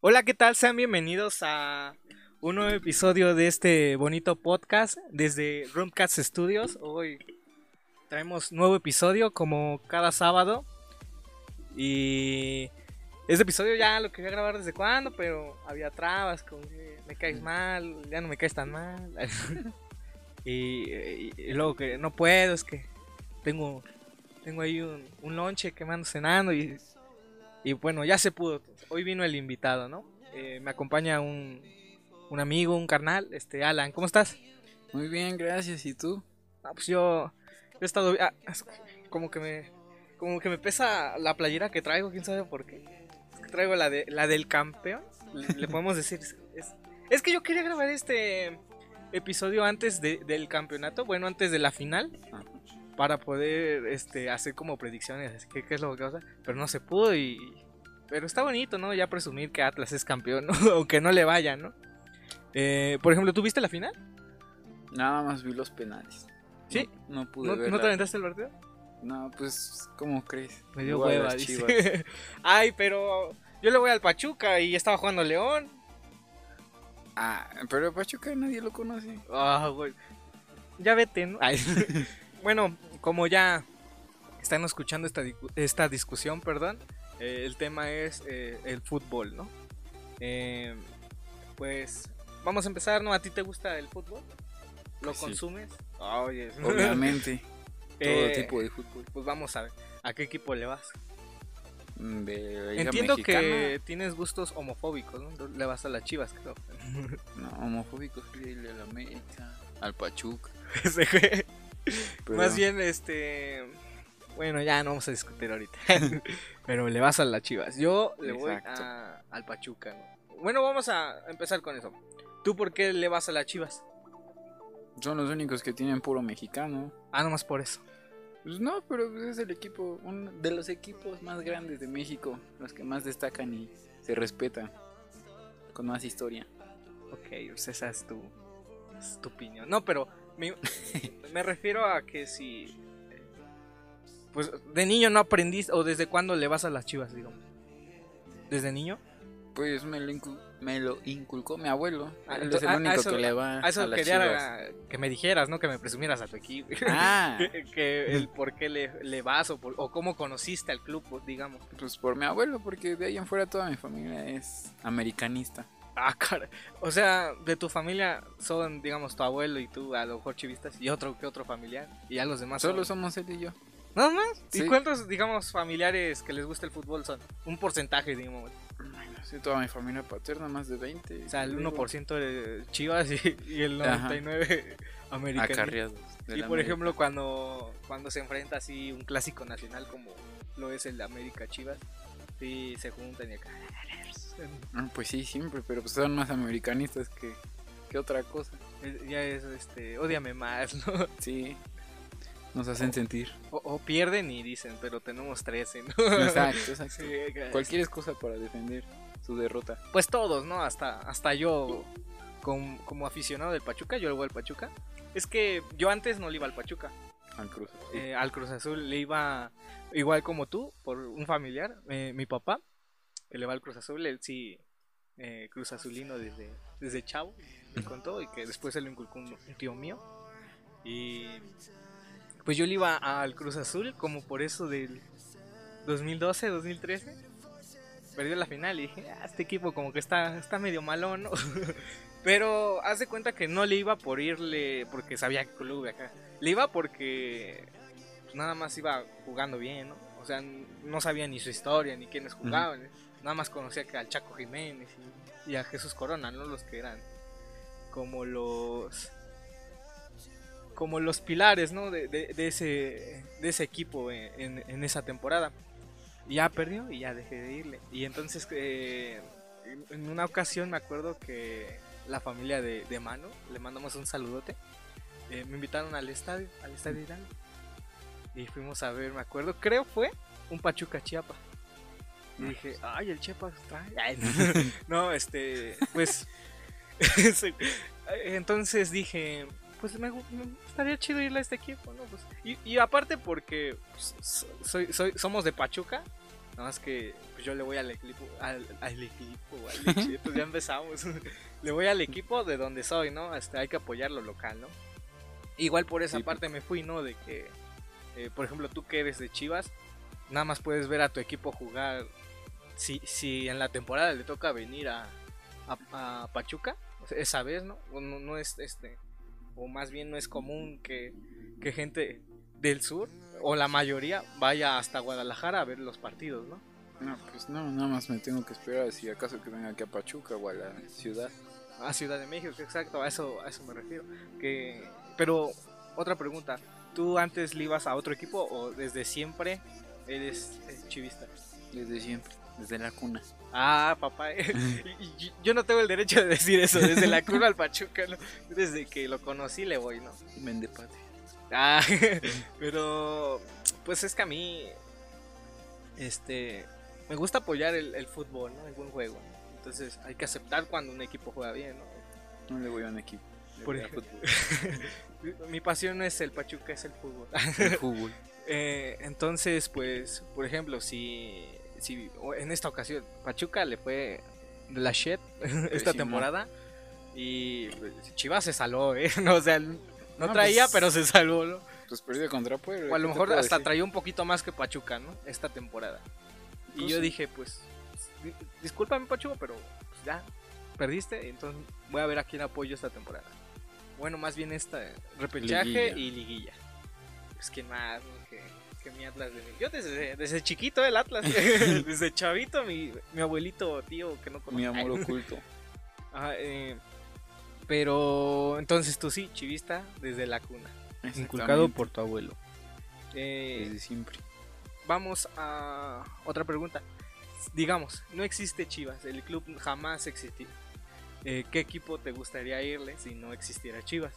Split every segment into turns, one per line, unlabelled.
Hola, ¿qué tal? Sean bienvenidos a un nuevo episodio de este bonito podcast desde Roomcast Studios. Hoy traemos nuevo episodio como cada sábado. Y este episodio ya lo quería grabar desde cuando, pero había trabas, como que me caes mal, ya no me caes tan mal. y, y- y luego que no puedo, es que tengo, tengo ahí un, un lonche que me ando cenando y, y bueno, ya se pudo. Hoy vino el invitado, ¿no? Eh, me acompaña un, un amigo, un carnal, este Alan, ¿cómo estás?
Muy bien, gracias. ¿Y tú?
Ah, pues yo, yo he estado ah, como que me como que me pesa la playera que traigo, quién sabe por qué. Es que traigo la de la del campeón, le, le podemos decir. Es, es que yo quería grabar este episodio antes de- del campeonato, bueno, antes de la final,
Ah,
para poder este hacer como predicciones, que qué es lo que pasa, pero no se pudo y pero está bonito, ¿no? Ya presumir que Atlas es campeón, ¿no? aunque no le vaya, ¿no? Eh, por ejemplo, ¿tú viste la final?
Nada más vi los penales.
¿Sí?
No, no pude
¿No,
ver.
¿no te aventaste el partido?
No, pues, ¿cómo crees?
Me dio
Igual
hueva, dice.
Chivas.
Ay, pero yo le voy al Pachuca y estaba jugando León.
Ah, pero Pachuca nadie lo conoce.
Ah, güey. Ya vete, ¿no? Ay. bueno, como ya están escuchando esta, dicu- esta discusión, perdón, eh, el tema es eh, el fútbol, ¿no? Eh, pues vamos a empezar, ¿no? ¿A ti te gusta el fútbol? ¿Lo
Sí.
consumes? Ah,
Obviamente. todo
Eh,
tipo de fútbol.
Pues vamos a ver, ¿a qué equipo le vas?
Mm, De
Entiendo
Mexicana.
que tienes gustos homofóbicos, ¿no? Le vas a las chivas, creo.
No, homofóbicos, el de la América. Al Pachuca. Pero-
Más bien, este. Bueno, ya no vamos a discutir ahorita. Pero le vas a las chivas. Yo le voy a- al Pachuca. ¿no? Bueno, vamos a empezar con eso. ¿Tú por qué le vas a las chivas?
Son los únicos que tienen puro mexicano.
Ah, nomás por eso.
Pues no, pero pues es el equipo, uno de los equipos más grandes de México, los que más destacan y se respetan, con más historia.
Ok, pues esa es tu, es tu opinión. No, pero me, me refiero a que si. eh, Pues de niño no aprendiste, o desde cuándo le vas a las chivas, digo. ¿Desde niño?
Pues me lo, incu- me lo inculcó mi abuelo.
Ah,
Él es el
a- a
único
eso-
que le va
A eso
a las
quería
Chivas.
que me dijeras, ¿no? Que me presumieras a tu equipo.
Ah,
que, que el por qué le, le vas o, por- o cómo conociste al club, digamos.
pues por mi abuelo, porque de ahí en fuera toda mi familia es americanista.
Ah, cara. O sea, de tu familia son, digamos, tu abuelo y tú, a lo mejor chivistas, y otro que otro familiar. Y ya los demás
Solo
son...
somos él y yo.
¿Nada más? ¿Y
Sí.
cuántos, digamos, familiares que les gusta el fútbol son? Un porcentaje, digamos.
Sé, toda mi familia paterna, más de 20.
O sea, el
Luego,
1% de chivas y, y el
Ajá.
99% americanos.
Acarreados.
Y por
América.
ejemplo, cuando, cuando se enfrenta así un clásico nacional como lo es el de América Chivas, sí se juntan y acá.
Ah, Pues sí, siempre, pero pues son más americanistas que, que otra cosa.
Ya es este, odiame más, ¿no?
Sí, nos hacen sentir.
O, o pierden y dicen, pero tenemos 13, ¿no?
Exacto, exacto.
Sí, acá,
Cualquier excusa para defender su derrota.
Pues todos, ¿no? Hasta, hasta yo, com- como aficionado del Pachuca, yo le voy al Pachuca. Es que yo antes no le iba al Pachuca.
Al Cruz.
Eh, al Cruz Azul le iba igual como tú, por un familiar, eh, mi papá, que le va al Cruz Azul, él sí, eh, Cruz Azulino desde, desde chavo, me contó, y que después se lo inculcó un, un tío mío. Y pues yo le iba al Cruz Azul como por eso del 2012, 2013. Perdió la final y dije, "Ah, este equipo como que está, está medio malo, ¿no? Pero haz de cuenta que no le iba por irle porque sabía que club acá. Le iba porque nada más iba jugando bien, ¿no? O sea, no sabía ni su historia, ni quiénes jugaban. ¿eh? Nada más conocía que al Chaco Jiménez y, a Jesús Corona, ¿no? Los que eran como los como los pilares, ¿no? De, de- de ese, de ese equipo en, en- esa temporada. Ya perdió y ya dejé de irle. Y entonces eh, en- en una ocasión me acuerdo que la familia de, de Mano, le mandamos un saludote, eh, me invitaron al estadio, al estadio Hidalgo. Y fuimos a ver, me acuerdo, creo fue un Pachuca Chiapa. Y dije, ay, el Chiapas trae. No, este, pues. Entonces dije, pues me, me estaría chido irle a este equipo, ¿no? Pues, y, y aparte porque pues, so- soy, soy, somos de Pachuca, Nada más que pues, yo le voy al equipo, al, al equipo, al equipo, pues ya empezamos. le voy al equipo de donde soy, ¿no? Este, hay que apoyar lo local, ¿no? Igual por esa
Sí,
parte me fui, ¿no? De que, eh, por ejemplo, tú que eres de Chivas, nada más puedes ver a tu equipo jugar. Si, si en la temporada le toca venir a, a, a Pachuca, esa vez, ¿no? O no, no es este, o más bien no es común que, que gente del sur, o la mayoría, vaya hasta Guadalajara a ver los partidos, ¿no?
No, pues no, nada más me tengo que esperar si acaso que venga aquí a Pachuca o a la ciudad.
A Ciudad de México, exacto, a eso, a eso me refiero. Que, pero, otra pregunta, ¿tú antes le ibas a otro equipo o desde siempre eres eh, chivista?
Desde siempre, desde la cuna.
Ah, papá, eh, yo no tengo el derecho de decir eso, desde la cuna al Pachuca, ¿no? desde que lo conocí le voy, ¿no?
Vende patria.
Ah, pero pues es que a mí, este, me gusta apoyar el, el fútbol, ¿no? El buen juego. ¿no? Entonces hay que aceptar cuando un equipo juega bien, ¿no?
No le voy a un equipo. le
Por ejemplo. Mi pasión no es el Pachuca, es el fútbol.
El fútbol.
Eh, entonces, pues, por ejemplo, si, si en esta ocasión Pachuca le fue de la shit esta
Pésimo.
temporada y pues, Chivas se salvó, ¿eh? No, o sea, no,
No,
traía,
pues,
pero se salvó, ¿no?
Pues perdió contra Puebla.
O a lo
¿qué te
mejor hasta
decir?
traía un poquito más que Pachuca, ¿no? Esta temporada. Y
Pues
yo
sí.
dije, pues, di- discúlpame Pachuca, pero pues, ya perdiste, entonces voy a ver a quién apoyo esta temporada. Bueno, más bien esta repechaje
Liguilla.
y liguilla. Pues quién más, ¿no? Que, mi Atlas de Yo desde, desde chiquito el Atlas, desde chavito mi, mi abuelito, tío, que no
Mi
conozco.
amor oculto.
Ajá, eh, pero entonces tú sí, chivista desde la cuna. Inculcado por tu abuelo. Eh,
Desde siempre.
vamos a otra pregunta. Digamos, no existe Chivas, el club jamás existió. Eh, ¿Qué equipo te gustaría irle si no existiera Chivas?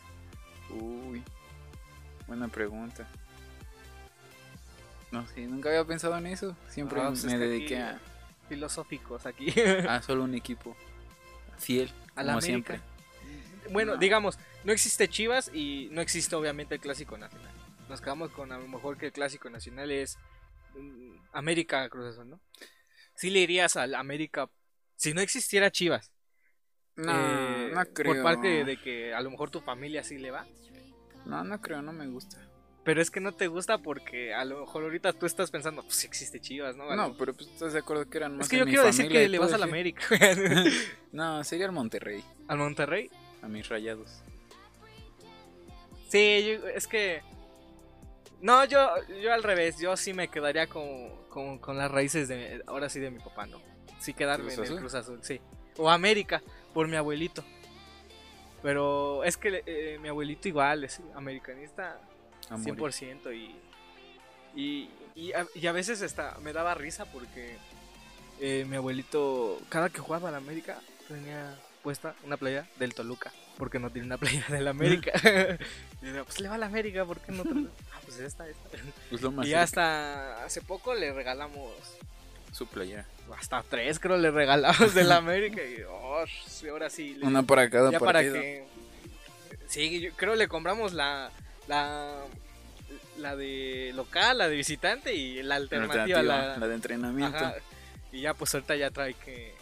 Uy. Buena pregunta. No sé, nunca había pensado en eso. Siempre
Ah, pues
me dediqué
aquí- Filosóficos aquí.
a, a solo un equipo. Fiel.
A la
como
América.
siempre.
Bueno,
No.
digamos, no existe Chivas y no existe obviamente el Clásico Nacional. Nos quedamos con a lo mejor que el Clásico Nacional es mm, América Cruz Azul, ¿no? Sí le irías al América si no existiera Chivas.
No,
Eh,
no creo.
Por parte de que a lo mejor tu familia sí le va.
No, no creo, no me gusta.
Pero es que no te gusta porque a lo mejor ahorita tú estás pensando, pues sí existe Chivas, ¿no?
No, pero pues estás de acuerdo que eran más
es que yo
mi
quiero decir que le vas al
eso.
América.
No, sería el Monterrey,
¿Al Monterrey?
a mis rayados.
Sí, yo- es que... No, yo, yo al revés, yo sí me quedaría con, con, con las raíces de, ahora sí de mi papá, ¿no? Sí quedarme
¿Cruz
en el? Cruz Azul, sí. O América, por mi abuelito. Pero es que eh, mi abuelito igual es americanista
a morir.
100% y, y, y, a, y a veces hasta me daba risa porque eh, mi abuelito, cada que jugaba a la América, tenía puesta una playa del Toluca, porque no tiene una playa del América. y yo, pues le va a la América, ¿por qué no? Ah, pues esta, esta.
Pues lo más
Y hasta hace poco le regalamos,
su playera.
hasta tres creo le regalamos del América. Y oh, ahora sí. le-
Una para cada
ya para
partido.
que sí yo creo le compramos la la la de local la de visitante y la
La
alternativa,
alternativa,
la,
la de entrenamiento.
ajá, y ya pues ahorita ya trae que,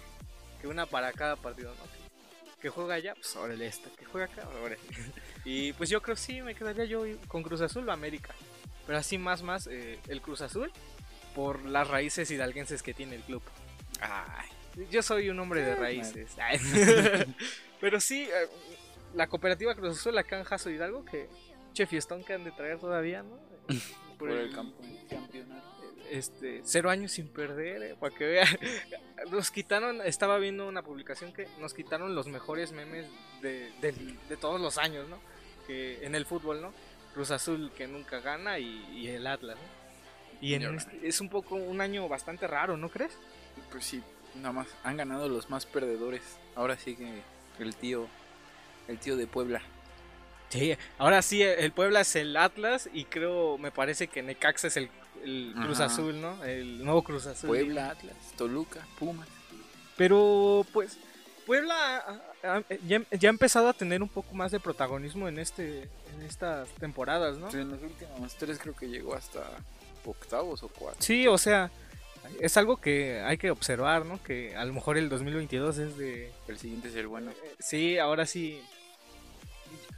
que una para cada partido no que, que juega allá pues órale esta que juega acá órale. Y pues yo creo sí me quedaría yo con Cruz Azul o América. Pero así más más eh, el Cruz Azul por las raíces hidalguenses que tiene el club.
Ay,
yo soy un hombre de
Eh,
raíces. Pero sí, eh, la cooperativa Cruz Azul acá en Jaso Hidalgo, que che fiestón que han de traer todavía, ¿no?
por el campo campeonato.
Este, cero años sin perder, eh, para que vean. Nos quitaron, estaba viendo una publicación que nos quitaron los mejores memes de, de todos los años, ¿no? Que en el fútbol, ¿no? Cruz Azul que nunca gana y, y el Atlas, ¿no? Y en este- es un poco un año bastante raro, ¿no crees?
Pues sí, nada más. Han ganado los más perdedores. Ahora sí que el tío, el tío de Puebla.
Sí, ahora sí, el Puebla es el Atlas y creo, me parece que Necaxa es el, el Cruz
Ajá.
Azul, ¿no? El nuevo Cruz Azul.
Puebla, Atlas, Toluca, Pumas.
Pero pues Puebla ya, ya ha empezado a tener un poco más de protagonismo en este en estas temporadas, ¿no?
Pues en los últimos tres creo que llegó hasta octavos o cuartos.
Sí, o sea, Es algo que hay que observar, ¿no? Que a lo mejor el 2022 es de...
El siguiente es el bueno.
Sí, ahora sí.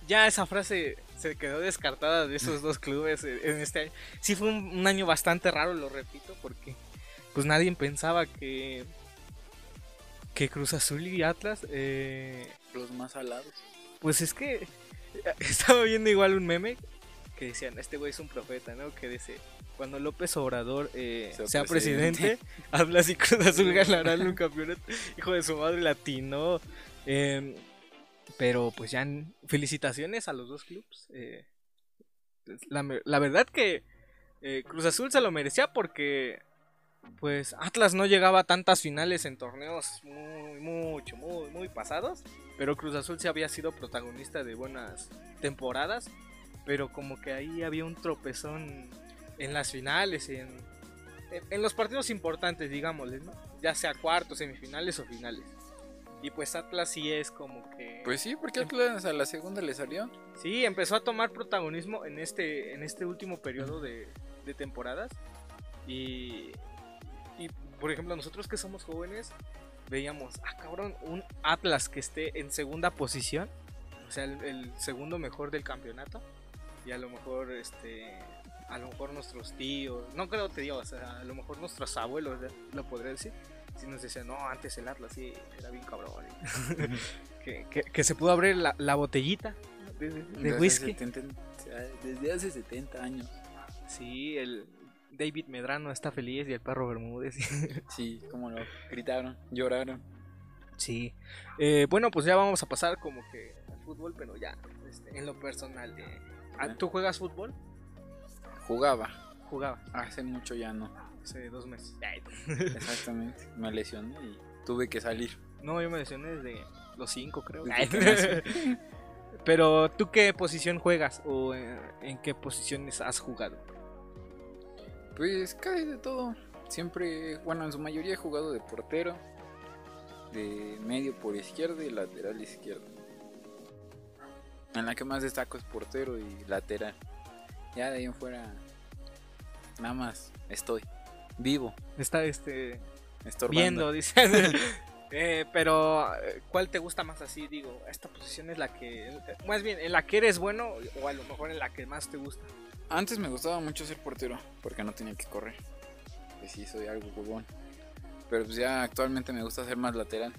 Ya esa frase se quedó descartada de esos dos clubes en este año. Sí fue un, un año bastante raro, lo repito, porque pues nadie pensaba que que Cruz Azul y Atlas eh,
Los más alados.
pues es que estaba viendo igual un meme que decían, este güey es un profeta, ¿no? Que dice, cuando López Obrador eh,
Sea
sea, presidente, habla si Cruz Azul ganará un campeonato. Hijo de su madre latino. Eh, pero pues ya, felicitaciones a los dos clubes. eh, la, me- la verdad que eh, Cruz Azul se lo merecía porque pues Atlas no llegaba a tantas finales en torneos muy, mucho, muy, muy pasados. Pero Cruz Azul sí había sido protagonista de buenas temporadas. Pero como que ahí había un tropezón en las finales, en, en, en los partidos importantes, digámosle, ¿no? Ya sea cuartos, semifinales o finales. Y pues Atlas sí es como que...
Pues sí, porque Atlas a la segunda le salió.
Sí, empezó a tomar protagonismo en este, en este último periodo de, de temporadas. Y, y, por ejemplo, nosotros que somos jóvenes, veíamos, ah, cabrón, un Atlas que esté en segunda posición, o sea, el, el segundo mejor del campeonato. Y a lo mejor, este, a lo mejor nuestros tíos, no creo te digo, o sea, a lo mejor nuestros abuelos, lo podré decir. Si nos decían, no, antes el Atlas sí era bien cabrón. que, que, que se pudo abrir la, la botellita de, de
Desde hace
whisky.
70 desde hace 70 años.
Sí, el David Medrano está feliz y el perro Bermúdez.
Sí, como lo gritaron, lloraron.
sí. Eh, bueno, pues ya vamos a pasar como que al fútbol, pero ya este, en lo personal. eh, ¿Tú juegas fútbol?
Jugaba.
Jugaba
Hace mucho ya no.
Hace dos meses.
Exactamente. Me lesioné y tuve que salir.
No, yo me lesioné desde los cinco, creo. Pero ¿tú qué posición juegas o eh, en qué posiciones has jugado?
Pues casi de todo. Siempre, bueno, en su mayoría he jugado de portero, de medio por izquierda y lateral izquierdo. En la que más destaco es portero y lateral. Ya de ahí en fuera, nada más estoy vivo,
Está este
estorbando.
viendo, dice. Eh, pero, eh, ¿cuál te gusta más así? Digo, esta posición es la que. Más bien, en la que eres bueno o a lo mejor en la que más te gusta.
Antes me gustaba mucho ser portero porque no tenía que correr. Pues sí, soy algo jugón. Pero pues ya actualmente me gusta ser más lateral.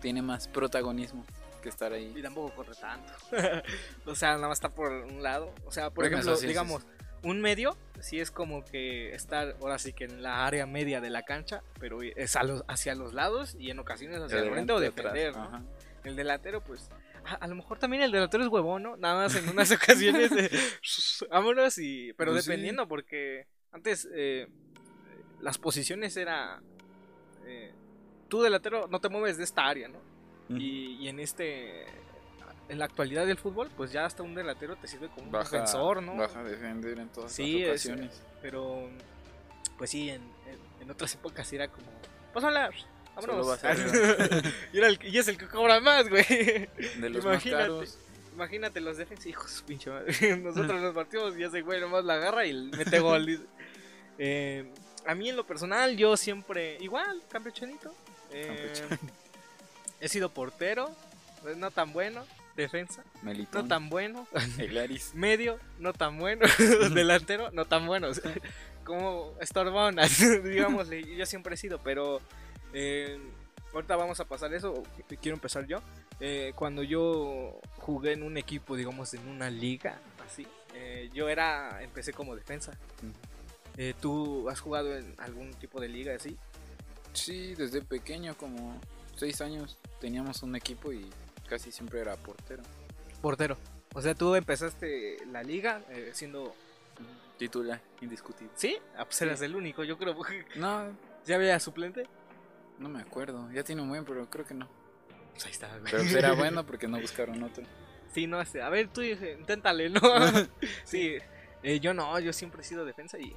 Tiene más protagonismo que estar ahí.
Y tampoco corre tanto. o sea, nada más está por un lado. O sea, por
Bueno,
ejemplo, digamos, un medio, sí es como que estar ahora sí que en la área media de la cancha, pero es a los- hacia los lados y en ocasiones hacia el frente o
atrás,
defender. ¿no? El delantero, pues. A, a lo mejor también el delantero es huevón, ¿no? Nada más en unas ocasiones. eh, vámonos y. Pero
Pues sí.
dependiendo, porque antes eh, las posiciones era. eh, tú delantero no te mueves de esta área, ¿no? Y, y en este. En la actualidad del fútbol, pues ya hasta un delantero te sirve como un defensor, ¿no?
Baja a defender en todas
Sí,
las
es-
ocasiones.
Pero. Pues sí, en, en- en otras épocas era como. Pásala, vámonos.
Vas a-
y, era el, y es el que cobra más, güey.
De los más
Imagínate.
caros.
Imagínate los defensas, hijos, pinche madre. Nosotros nos partimos y ese güey nomás la agarra y mete gol. Eh, a mí en lo personal, yo siempre, igual, campechanito. Eh, he sido portero, pues, no tan bueno. Defensa,
Melitón.
no tan bueno. Medio, no tan bueno. Delantero, no tan bueno. Como estorbón, digámosle. Yo siempre he sido, pero eh, ahorita vamos a pasar eso. Quiero empezar yo. Eh, cuando yo jugué en un equipo, digamos, en una liga, así, eh, yo era, empecé como defensa. Eh, ¿Tú has jugado en algún tipo de liga así?
Sí, desde pequeño, como 6 años, teníamos un equipo y casi siempre era portero.
Portero. O sea, tú empezaste la liga eh, siendo...
Titular, indiscutible.
¿Sí? Ah, pues eras el único, yo creo.
No,
¿Ya había suplente?
no me acuerdo. Ya tiene un buen, pero creo que no.
Pues ahí está.
Pero pues era bueno porque no buscaron otro.
Sí, no, este, a ver, tú eh, inténtale, ¿no? sí, eh, yo no, yo siempre he sido defensa y,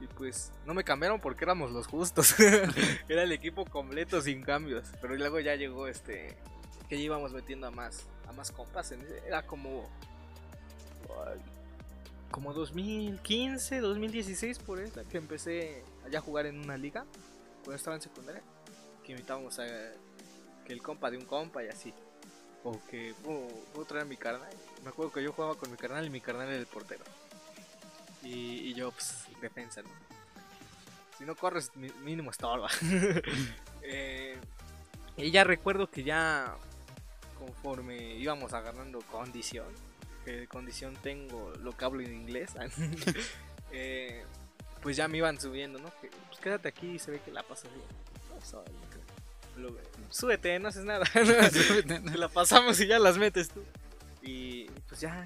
y pues no me cambiaron porque éramos los justos. Era el equipo completo sin cambios, pero luego ya llegó este que ya íbamos metiendo a más a más compas, era como como 2015, 2016 por esa que empecé allá a jugar en una liga cuando estaba en secundaria. Que invitábamos a que el compa de un compa y así. O que puedo, puedo traer mi carnal. Me acuerdo que yo jugaba con mi carnal y mi carnal era el portero. Y, yo, pues, defensa. Si no corres, mínimo estorba. eh, y ya recuerdo que ya conforme íbamos agarrando condición, que condición tengo lo que hablo en inglés, eh, pues ya me iban subiendo, ¿no? Que, pues quédate aquí y se ve que la pasas bien. No, sabe, lo- súbete, no haces nada. Te la pasamos y ya las metes tú. Y pues ya,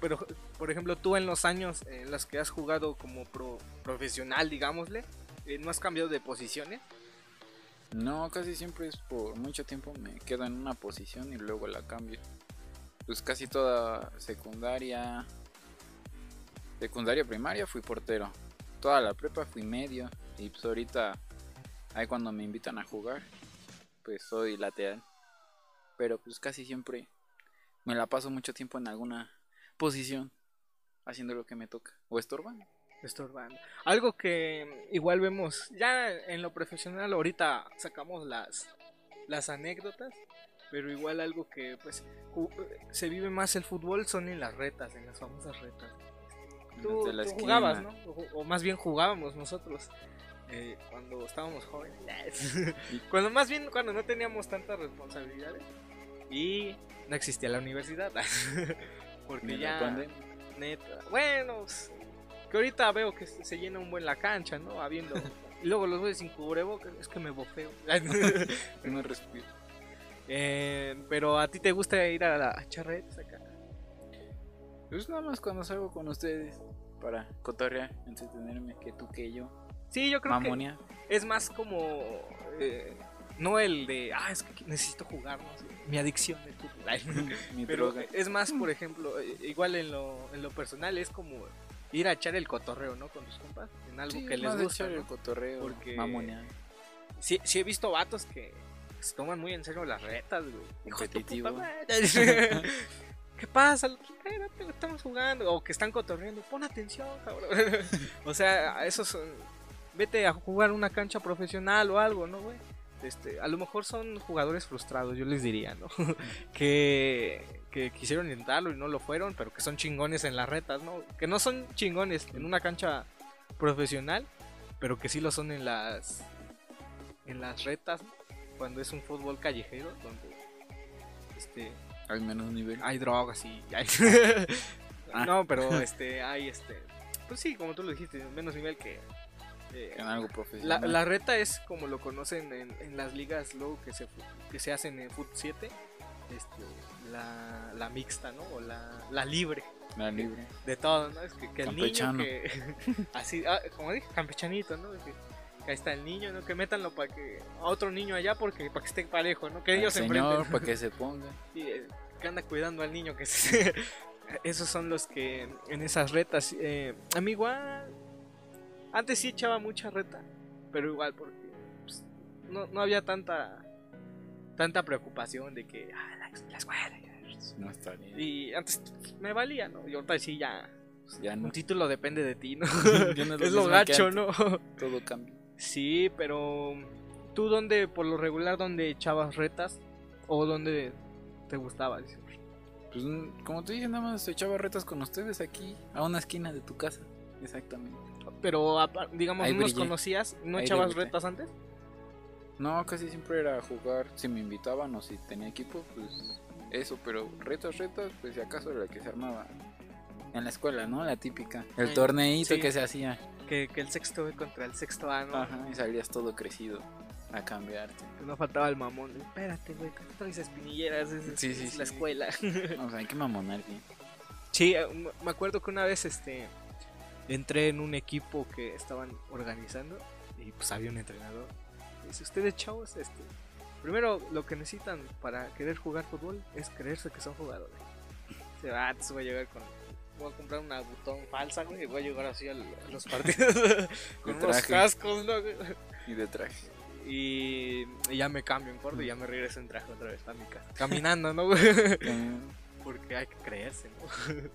pero por ejemplo tú en los años en los que has jugado como pro- profesional, digámosle, eh, ¿no has cambiado de posiciones?
No, casi siempre es por mucho tiempo me quedo en una posición y luego la cambio. Pues casi toda secundaria, secundaria primaria fui portero. Toda la prepa fui medio y pues ahorita ahí cuando me invitan a jugar, pues soy lateral. Pero pues casi siempre me la paso mucho tiempo en alguna posición haciendo lo que me toca o estorbando.
Estorbando. Algo que igual vemos, ya en lo profesional ahorita sacamos las, las anécdotas, pero igual algo que pues se vive más el fútbol son en las retas, en las famosas retas. Tú,
la
jugabas, ¿no? O, o más bien jugábamos nosotros eh, cuando estábamos jóvenes. cuando más bien cuando no teníamos tantas responsabilidades y no existía la universidad. Porque ya neta, bueno, pues, que ahorita veo que se llena un buen la cancha, ¿no? Habiendo y luego los güeyes sin cubrebocas, es que me bofeo.
No respiro.
Eh, pero a ti te gusta ir a la charretas acá.
Pues nada más cuando salgo con ustedes para cotorrear, entretenerme, que tú que yo.
Sí, yo creo
Mamonia.
que es más como eh, no el de, ah, es que necesito jugar, ¿no? Mi adicción es fútbol.
Mi
Pero
droga.
es más, por ejemplo, eh, igual en lo, en lo personal es como ir a echar el cotorreo, ¿no? Con tus compas, en algo
Sí,
que les gusta.
echar
¿no?
el cotorreo,
Porque-. Sí, sí he visto vatos que se toman muy en serio las retas, güey.
Competitivo.
¿Qué pasa? Espérate, estamos jugando. O que están cotorreando. Pon atención, cabrón. o sea, esos son... Vete a jugar una cancha profesional o algo, ¿no, güey? Este, a lo mejor son jugadores frustrados, yo les diría, ¿no? que, que quisieron intentarlo y no lo fueron, pero que son chingones en las retas, ¿no? Que no son chingones en una cancha profesional, pero que sí lo son en las en las retas cuando es un fútbol callejero donde este
Al menos nivel.
hay drogas y hay-
Ah.
no pero este hay este pues sí como tú lo dijiste menos nivel que eh,
En algo
la,
profesional.
la reta es como lo conocen en, en las ligas luego que se que se hacen en Foot 7 este, la, la mixta no o la, la libre
La libre.
de todo, ¿no? Es que, que el niño
Campechano.
que así, ah, como dije, campechanito, ¿no? Que, que ahí está el niño, ¿no? Que métanlo para que a otro niño allá porque para que esté parejo, ¿no? Que
Al
ellos se
señor,
enfrenten.
para que se ponga.
Sí, eh, que anda cuidando al niño que se... esos son los que en esas retas eh, a mí igual antes sí echaba mucha reta, pero igual porque pues, no, no había tanta tanta preocupación de que ah, la, la escuela
No está bien.
y antes me valía, ¿no? Y ahorita sí ya
Ya no.
un título depende de ti, ¿no?
No es
es
lo
gacho. ¿no?
Todo cambia.
Sí, pero tú dónde, por lo regular, dónde echabas retas o dónde te gustaba? Dice,
Pues mm, como te dije, nada más echaba retas con ustedes aquí, a una esquina de tu casa. Exactamente.
Pero digamos, no nos conocías, ¿no
Ahí
echabas
debuté.
retas antes?
No, casi siempre era jugar. Si me invitaban o si tenía equipo, pues eso. Pero retas, retas, pues si acaso era la que se armaba en la escuela, ¿no? La típica. El torneito
sí.
que se hacía.
Que, que el sexto B contra el sexto A, ¿no?
Ajá, y salías todo crecido a cambiarte.
No faltaba el mamón. Espérate, güey, no traes espinilleras, es,
Sí,
es
sí,
la
sí.
escuela.
O sea, hay que mamonar bien.
Sí, me acuerdo que una vez este entré en un equipo que estaban organizando y pues había un entrenador. Dice, ustedes chavos, este, primero lo que necesitan para querer jugar fútbol es creerse que son jugadores. Se va, entonces voy a llegar con voy a comprar una botón falsa, güey, y voy a llegar así a los partidos con unos cascos.
Y de traje.
Y, y ya me cambio en corto y ya me regreso en traje otra vez a mi casa. Caminando, ¿no? Porque hay que creerse, ¿no?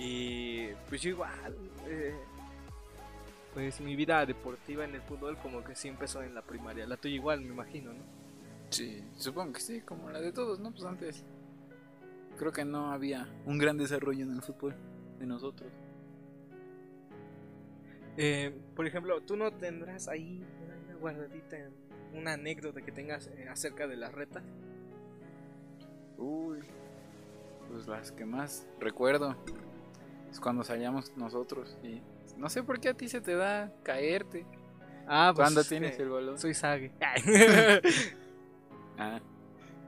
Y pues yo igual, eh, pues mi vida deportiva en el fútbol como que sí empezó en la primaria. La tuya igual, me imagino, ¿no?
Sí, supongo que sí, como la de todos, ¿no? Pues antes creo que no había un gran desarrollo en el fútbol de nosotros.
Eh, por ejemplo, tú no tendrás ahí una guardadita, una anécdota que tengas eh, acerca de las retas.
Uy, pues las que más recuerdo es cuando salíamos nosotros y no sé por qué a ti se te da caerte
Ah, pues
cuando
es
tienes el balón.
Soy Sage.
Ah,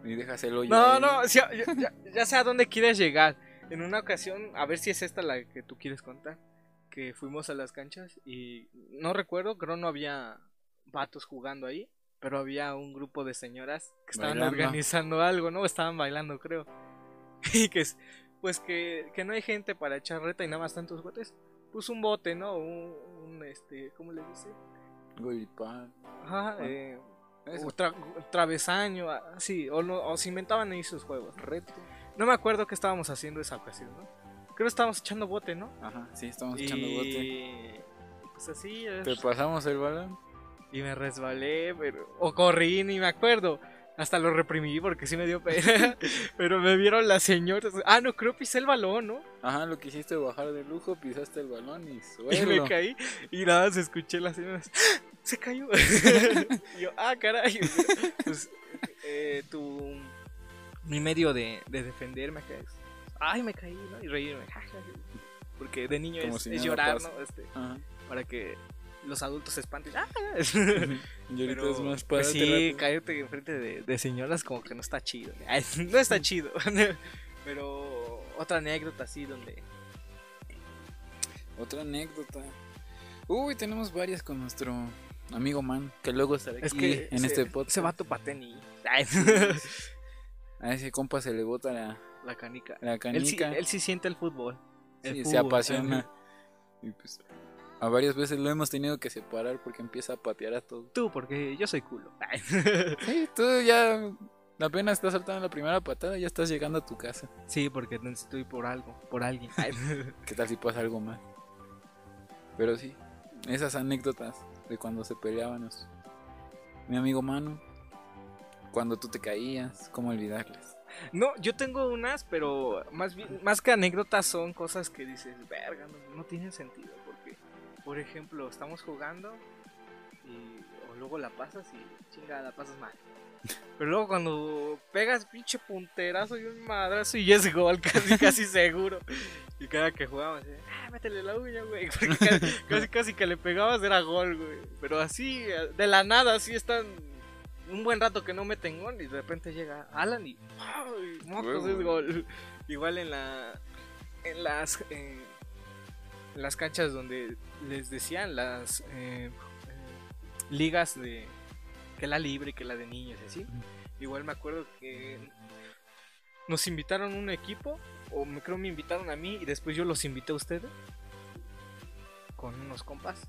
y dejas el hoyo.
no,
ahí.
no, ya, ya- ya sé a dónde quieres llegar. En una ocasión, a ver si es esta la que tú quieres contar, que fuimos a las canchas y no recuerdo, creo no había vatos jugando ahí, pero había un grupo de señoras que estaban
Bailando.
organizando algo, ¿no? Estaban bailando, creo. Y que es, pues que, que no hay gente para echar reta y nada más tantos botes. Pues un bote, ¿no? Un, un, este, ¿cómo le dice?
Golipán.
Ajá, eh,
Eso.
o tra- travesaño, así, o, no- o se inventaban ahí sus juegos.
Reto.
No me acuerdo qué estábamos haciendo esa ocasión, ¿no? Creo que estábamos echando bote, ¿no?
Ajá, sí, estamos echando bote.
Pues así, eh,
Te pasamos el balón.
y me resbalé, pero... O corrí, ni me acuerdo. Hasta lo reprimí porque sí me dio pena. pero me vieron las señoras. Ah, no, creo pisé el balón, ¿no?
Ajá, lo que hiciste bajar de lujo, pisaste el balón y
Y
suelo.
me caí y nada, se escuché las señoras. ¡Ah! Se cayó. y yo, ah, caray. Pues, eh, tu. Mi medio de, de defenderme acá es. Ay, me caí, ¿no? Y reírme. Porque de niño
Como
es,
si
es
nada
llorar,
pasa.
¿no? Este,
Ajá.
para que los adultos se espanten. ¡Ah!
Y ahorita
Pero,
es más
pues
padre.
sí, caerte enfrente de, de señoras como que no está chido. No está chido. Pero otra anécdota así donde.
Otra anécdota. Uy, tenemos varias con nuestro amigo Man, que luego estará aquí
Es que
en
se-
este podcast.
Se va tu pateni. Ay,
A ese compa se le bota la,
La canica.
la
Él sí,
canica.
él sí siente el fútbol. El
Sí,
fútbol.
se apasiona. Y pues, a varias veces lo hemos tenido que separar porque empieza a patear a todo.
Tú, porque yo soy culo.
Sí, tú ya apenas estás saltando la primera patada, ya estás llegando a tu casa.
Sí, porque necesito ir por algo, por alguien.
¿Qué tal si pasa algo más? Pero sí, esas anécdotas de cuando se peleaban mi amigo Manu, cuando tú te caías, cómo olvidarlas.
No, yo tengo unas, pero más bien, más que anécdotas son cosas que dices, verga, no, no tienen sentido. Por ejemplo, estamos jugando y o luego la pasas y chinga, la pasas mal. Pero luego cuando pegas pinche punterazo y un madrazo y es gol, casi casi seguro. Y cada que jugamos, eh, ah, métele la uña, güey. Porque casi, casi, casi que le pegabas era gol, güey. Pero así, de la nada, así están un buen rato que no meten gol y de repente llega Alan y ¡ay! mocos es gol. Igual en la en las en las canchas donde les decían las eh, ligas de que la libre, que la de niños y así. Igual me acuerdo que nos invitaron un equipo o me creo me invitaron a mí y después yo los invité a ustedes con unos compas.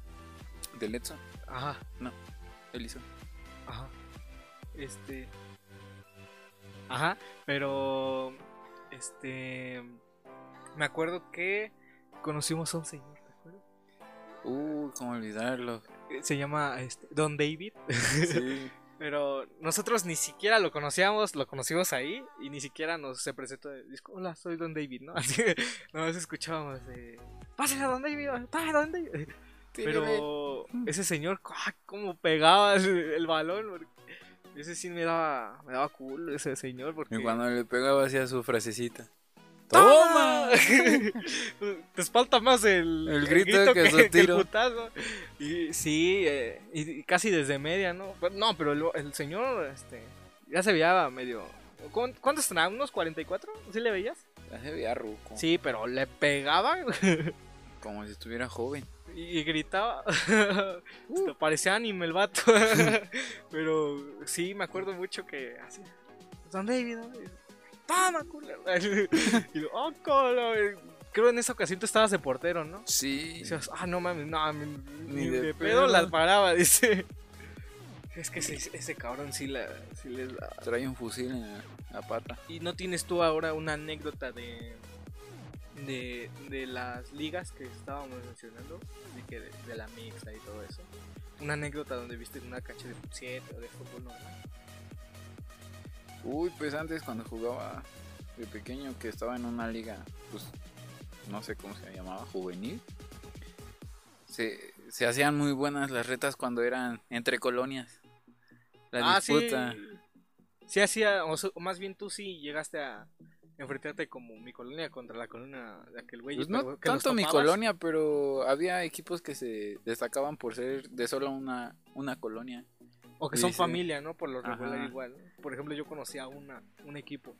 ¿De Letson?
Ajá.
Él hizo.
Ajá. Este. Ajá, pero. Este. Me acuerdo que conocimos a un señor, ¿te acuerdas?
Uy, cómo olvidarlo.
Eh, Se llama este, Don David.
Sí.
Pero nosotros ni siquiera lo conocíamos, lo conocimos ahí y ni siquiera nos se presentó. disco, Hola, soy Don David, ¿no? Así que nomás escuchábamos de. Pásale a Don David, pásale a Don David. Pero ese señor, cómo pegaba el balón. Ese sí me daba, me daba culo ese señor. Porque...
Y cuando le pegaba hacía su frasecita.
¡Toma! Te espalta más el,
El grito que su tiro.
el. Y sí, eh, y, casi desde media, ¿no? Pero- no, pero el, el señor este, ya se veía medio. ¿cuán- ¿Cuántos tenía? ¿Unos 44? ¿Sí le veías?
Ya se veía ruco.
Sí, pero le pegaba
Como si estuviera joven.
y, y gritaba. Hasta parecía anime el vato. pero sí, me acuerdo mucho que así. Don David, ¡Toma, culero! y yo, ¡oh, culo! Creo en esa ocasión tú estabas de portero, ¿no?
Sí.
Y decías, ah, no mames, no, ni,
Ni
ni
de
de,
pedo.
pedo las paraba, dice. Es que ese, ese cabrón sí, la, sí les.
Trae un fusil en la, la pata.
¿Y no tienes tú ahora una anécdota de, de, de las ligas que estábamos mencionando, de, que de, de la mixta y todo eso. Una anécdota donde viste una cancha de 7 o de fútbol normal.
Uy, pues antes cuando jugaba de pequeño que estaba en una liga, pues no sé cómo se llamaba, juvenil. Se, se hacían muy buenas las retas cuando eran entre colonias. La
ah,
disputa.
sí. Sí hacía, o, so- o más bien tú sí llegaste a enfrentarte como mi colonia contra la colonia de aquel güey.
Pues no
que
tanto mi colonia, pero había equipos que se destacaban por ser de solo una, una colonia.
O que son
sí.
familia, ¿no? Por lo regular
Ajá.
igual. Por ejemplo, yo conocía una, un equipo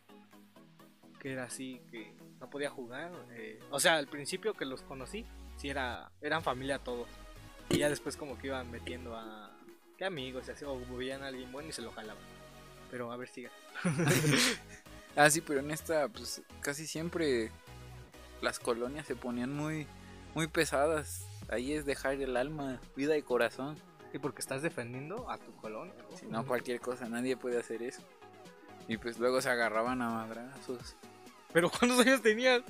que era así, que no podía jugar. eh, o sea, al principio que los conocí, sí era, eran familia todos. Y ya después como que iban metiendo a... ¿Qué amigos? Y así, o veían a alguien bueno y se lo jalaban. Pero a ver, siga.
Ah, sí, pero en esta, pues casi siempre las colonias se ponían muy, muy pesadas. Ahí es dejar el alma, vida y corazón.
Porque estás defendiendo a tu colonia. ¿no?
Si no, cualquier cosa, nadie puede hacer eso. Y pues luego se agarraban a madrazos.
Pero ¿cuántos años tenías?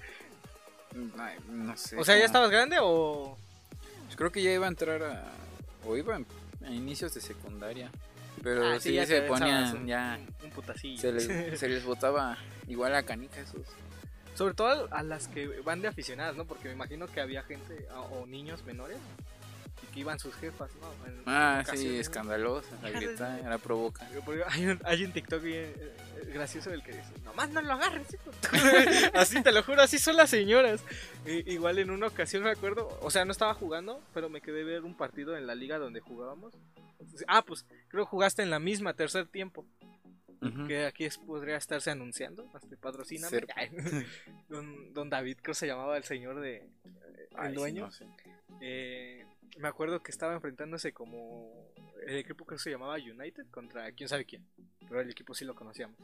No sé.
O sea, ¿ya estabas grande o...?
pues creo que ya iba a entrar a. O iba a inicios de secundaria. Pero
Ah,
sí,
ya
se ponían
un,
ya.
Un, putacillo.
Se les, se les botaba igual a canica esos.
Sobre todo a las que van de aficionadas, ¿no? Porque me imagino que había gente o niños menores y que iban sus jefas, ¿no? En-
Ah, sí, escandalosa, a gritar, a provocar.
Porque Hay un, hay un TikTok bien, eh, eh, gracioso del que dice, nomás no lo agarres. hijo". así, te lo juro, así son las señoras. Igual en una ocasión me acuerdo, o sea, no estaba jugando, pero me quedé ver un partido en la liga donde jugábamos. Ah, pues creo que jugaste en la misma, tercer tiempo. Que aquí es- podría estarse anunciando. Patrocíname.
Serpa.
don, don David, creo que se llamaba el señor de. eh,
Ay,
el
sí,
dueño.
no sé.
Eh, me acuerdo que estaba enfrentándose como. El equipo que se llamaba United contra quién sabe quién. Pero el equipo sí lo conocíamos.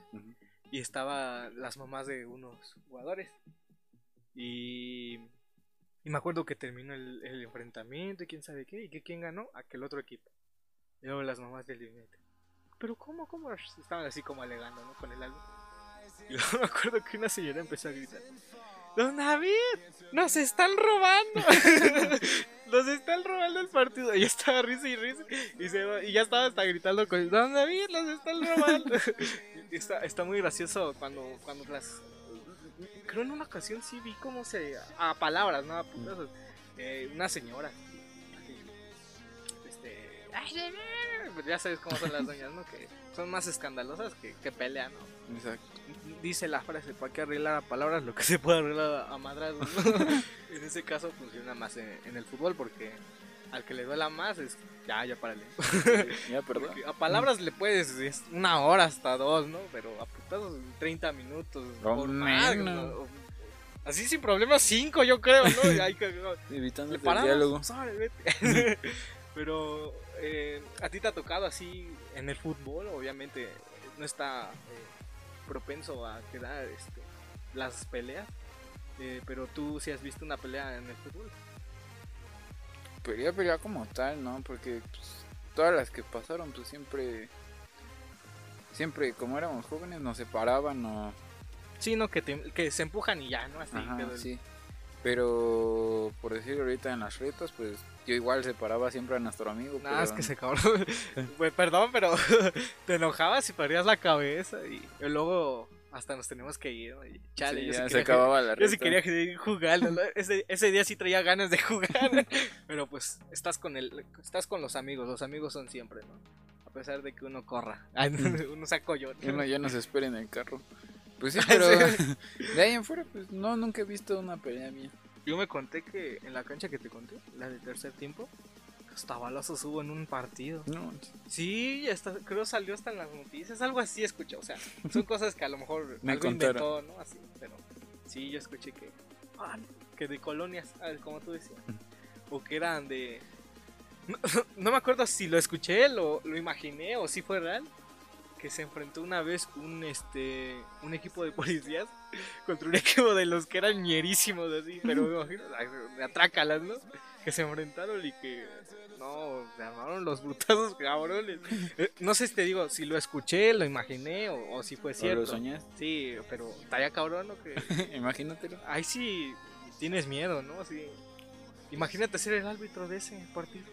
Y estaba las mamás de unos jugadores. Y. Y me acuerdo que terminó el, el enfrentamiento y quién sabe qué. Y que quién ganó, aquel otro equipo. Y luego las mamás del United. Pero ¿cómo? ¿Cómo? Estaban así como alegando, ¿no? Con el álbum. Y luego me acuerdo que una señora empezó a gritar. Don David, nos están robando. nos están robando el partido. Y estaba risa y risa. Y, se y ya estaba hasta gritando con Don David, nos están robando. Está, está muy gracioso cuando, cuando las... Creo en una ocasión sí vi cómo se... A palabras, ¿no? A putazos. Eh, una señora. Ya sabes cómo son las doñas, ¿no? Que son más escandalosas que, que pelean, ¿no?
Exacto.
dice la frase, ¿para qué arreglar a palabras lo que se puede arreglar a madrazos? ¿no? en ese caso funciona más en, en el fútbol porque al que le duela más es, ya, ya párale.
Ya, perdón.
Porque a palabras le puedes, es una hora hasta dos, ¿no? Pero a putazos 30 minutos.
No,
por más,
menos.
¿no? Así sin problemas, cinco yo creo, ¿no? Y ahí que-
Evitando
¿Le
el diálogo.
Vete. Pero eh, a ti te ha tocado así en el fútbol, obviamente no está eh, propenso a quedar este, las peleas. eh, pero tú sí has visto una pelea en el fútbol.
Pelea, pelea como tal, ¿no? Porque pues, todas las que pasaron, pues siempre. Siempre, como éramos jóvenes, nos separaban o.
Sí, no, que, te- que se empujan y ya, ¿no? Así
Ajá, sí. Pero, por decir ahorita en las retas, pues yo igual separaba siempre a nuestro amigo.
Nada,
pero-
es que se cabrón. Pues, perdón, pero te enojabas y perdías la cabeza y, luego hasta nos tenemos que ir. chale,
Sí,
yo sí
ya se
que-
acababa la
Yo sí
reta.
quería ¿no? ese, ese día sí traía ganas de jugar, pero pues estás con el, estás con los amigos, los amigos son siempre, ¿no? A pesar de que uno corra, Ay, uno sea coyote.
Y uno ya nos espera en el carro. Pues sí, pero de ahí en fuera, pues no, nunca he visto una pelea bien.
Yo me conté que en la cancha que te conté, la de tercer tiempo, hasta balazos hubo en un partido.
No,
Sí, hasta, creo salió hasta en las noticias, algo así escuché, o sea, son cosas que a lo mejor
Me
algo inventó, ¿no? Así, pero sí, yo escuché que, ah, que de colonias, como tú decías, o que eran de... No, no me acuerdo si lo escuché, lo, lo imaginé o si fue real, que se enfrentó una vez un, este, un equipo de policías contra un equipo de los que eran ñerísimos, así, pero me imagino, atrácalas, ¿no? Que se enfrentaron y que, no, se armaron los brutazos cabrones. Eh, No sé si te digo, si lo escuché, lo imaginé o, o si fue
¿O lo
cierto.
soñaste?
Sí, pero estaría cabrón, ¿no? Que,
Imagínatelo.
ahí sí, tienes miedo, ¿no? Así, imagínate ser el árbitro de ese partido.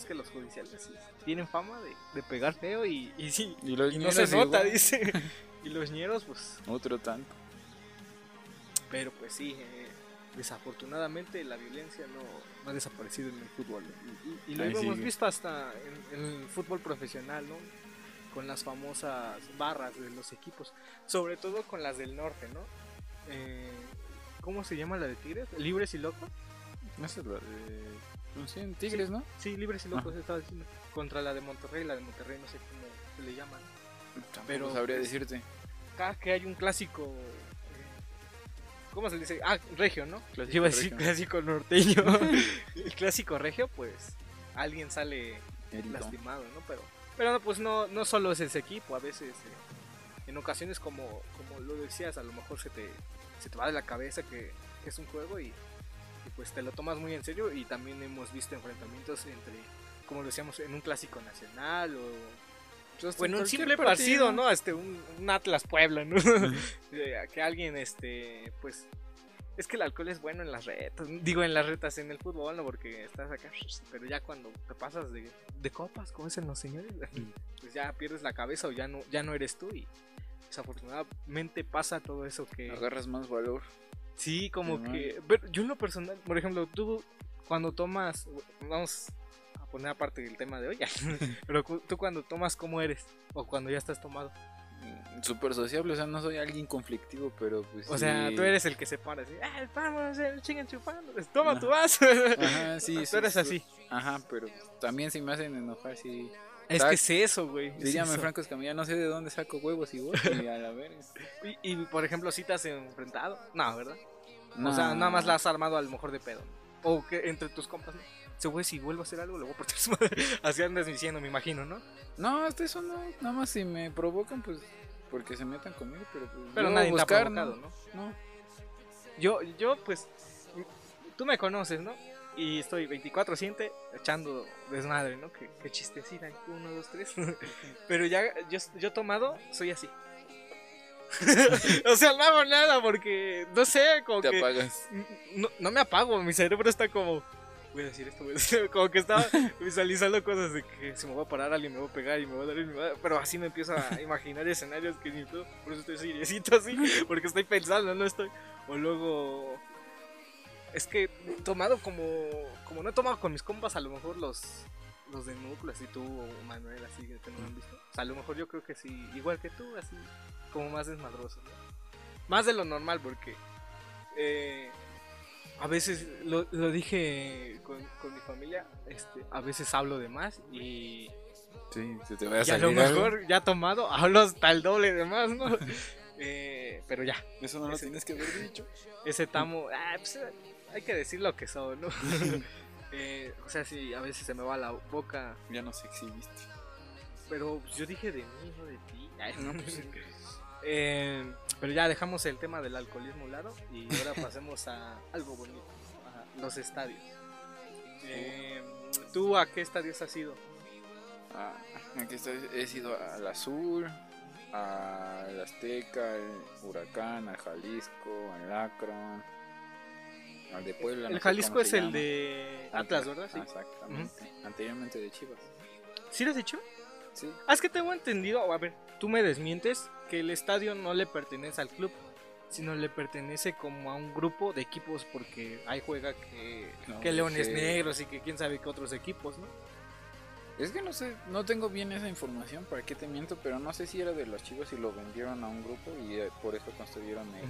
Es que los judiciales sí, tienen fama de, de pegar feo y, y sí,
Y, los
y no se nota,
igual.
dice. Y los ñeros, pues,
Otro tanto.
pero pues sí, eh, desafortunadamente la violencia no, no ha desaparecido en el fútbol. ¿no? Y, y lo
Ahí
hemos
sigue.
visto hasta en, en el fútbol profesional, ¿no? Con las famosas barras de los equipos, sobre todo con las del norte, ¿no? Eh, ¿Cómo se llama la de Tigres? ¿Libres y locos?
No sé, la No sé, en Tigres, ¿no?
Sí, Libres y locos estaba diciendo. Contra la de Monterrey, la de Monterrey no sé cómo se le llama. ¿no?
Tampoco
Pero,
sabría
pues,
decirte.
Cada que hay un clásico... eh, ¿Cómo se le dice? Ah, regio, ¿no?
Clásico
Iba a decir
regio.
clásico norteño. el clásico regio, pues alguien sale lastimado, ¿no? Pero, pero no, pues no, no solo es ese equipo, a veces eh, en ocasiones como, como lo decías, a lo mejor se te, se te va de la cabeza que, que es un juego y, y, pues te lo tomas muy en serio y también hemos visto enfrentamientos entre, como decíamos, en un clásico nacional o
Pues hasta
bueno, un simple partido, ¿no? Este, un, un Atlas Puebla, ¿no? Eh, que alguien, este, pues, es que el alcohol es bueno en las retas, digo en las retas en el fútbol, ¿no? Porque estás acá, pero ya cuando te pasas de, de copas, como dicen los señores, pues ya pierdes la cabeza o ya no, ya no eres tú y desafortunadamente pasa todo eso que...
Agarras más valor.
Sí, como que. Pero yo en lo personal, por ejemplo, tú cuando tomas. Vamos a poner aparte el tema de hoy. pero tú cuando tomas, ¿cómo eres? O cuando ya estás tomado.
Mm, Súper sociable, o sea, no soy alguien conflictivo, pero pues.
O sea,
sí.
tú eres el que se para así. ¡Ah, vamos! eh, chingan chupando! Toma
Ajá.
tu vaso.
Ajá, sí,
tú
sí,
eres
sí.
así.
Ajá, pero también si me hacen enojar, sí.
Es
Tac.
que es eso, güey. es
Dígame,
eso.
Franco Escamilla, no sé de dónde saco huevos y voy y a la verga.
Y, y, por ejemplo, si te has enfrentado. No, ¿verdad? O sea, nada más la has armado a lo mejor de pedo. O que entre tus compas, ¿no? Ese güey, si vuelvo a hacer algo, le voy a partir su madre. Así andas diciendo, me imagino, ¿no?
No, hasta eso no. Nada más si me provocan, pues. Porque se metan conmigo, pero pues.
Pero nadie te ha
buscar,
provocado,
¿no?
¿no? Yo, yo, pues, tú me conoces, ¿no? Y estoy 24-7 echando desmadre, ¿no? Qué, qué chistecita, ¿eh? uno, dos, tres. Pero ya, yo, yo tomado, soy así. o sea, no hago nada porque, no sé, como
Te
que...
apagas.
No, no me apago, mi cerebro está como... Voy a decir esto, voy a decir... Como que estaba visualizando cosas de que si me voy a parar alguien me voy a pegar y me voy a dar... y me va a- Pero así me empiezo a imaginar escenarios que ni tú... Por eso estoy seriecito así, porque estoy pensando, no estoy... O luego... Es que tomado como... Como no he tomado con mis compas, a lo mejor los... Los de núcleo, así tú o Manuel, así que no me han visto. O sea, a lo mejor yo creo que sí, igual que tú, así, como más desmadroso, ¿no? Más de lo normal, porque eh, a veces lo, lo dije con, con mi familia, este, a veces hablo de más y,
Sí, se te va a
y a lo
salir algo.
mejor ya tomado hablo hasta el doble de más, ¿no? Eh, pero ya,
Eso no lo tienes que haber dicho.
ese tamo, ah, pues, hay que decir lo que son, ¿no? Eh, o sea, sí, a veces se me va la boca,
Ya nos exhibiste.
pero pues, yo dije de mí, no de ti. Ay, no, pues, eh, pero ya dejamos el tema del alcoholismo a un lado y ahora pasemos a algo bonito, a los estadios. Eh, ¿Tú a qué estadios has ido?
Ah, aquí estoy, he sido al Azul, al Azteca, al Huracán, al Jalisco, al Akron, al de Puebla. no
El
sé
Jalisco es el de Atlas, ¿verdad? Sí.
Exactamente. Anteriormente de Chivas.
¿Sí lo has dicho?
Sí.
Ah, es que tengo entendido, a ver, tú me desmientes que el estadio no le pertenece al club, sino le pertenece como a un grupo de equipos porque ahí juega que,
No,
que Leones
que-
Negros y que quién sabe qué otros equipos, ¿no?
Es que no sé, no tengo bien esa información, para qué te miento, pero no sé si era de los Chivas y lo vendieron a un grupo y eh, por eso construyeron el.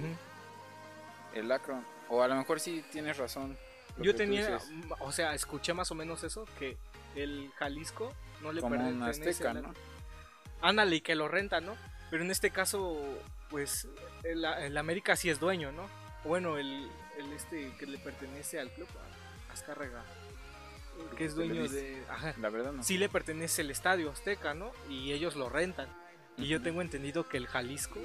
El Akron. O a lo mejor sí tienes razón.
Yo tenía, o sea, escuché más o menos eso, que el Jalisco no le
como un
pertenece
Azteca,
la-
¿no?
Ándale, y que lo renta, ¿no? Pero en este caso, pues, el, el América sí es dueño, ¿no? Bueno, el, el este que le pertenece al club, Azcárraga, que es dueño de... Ajá,
La verdad no.
sí le pertenece el estadio Azteca, ¿no? Y ellos lo rentan. Y yo
Ujú.
tengo entendido que el Jalisco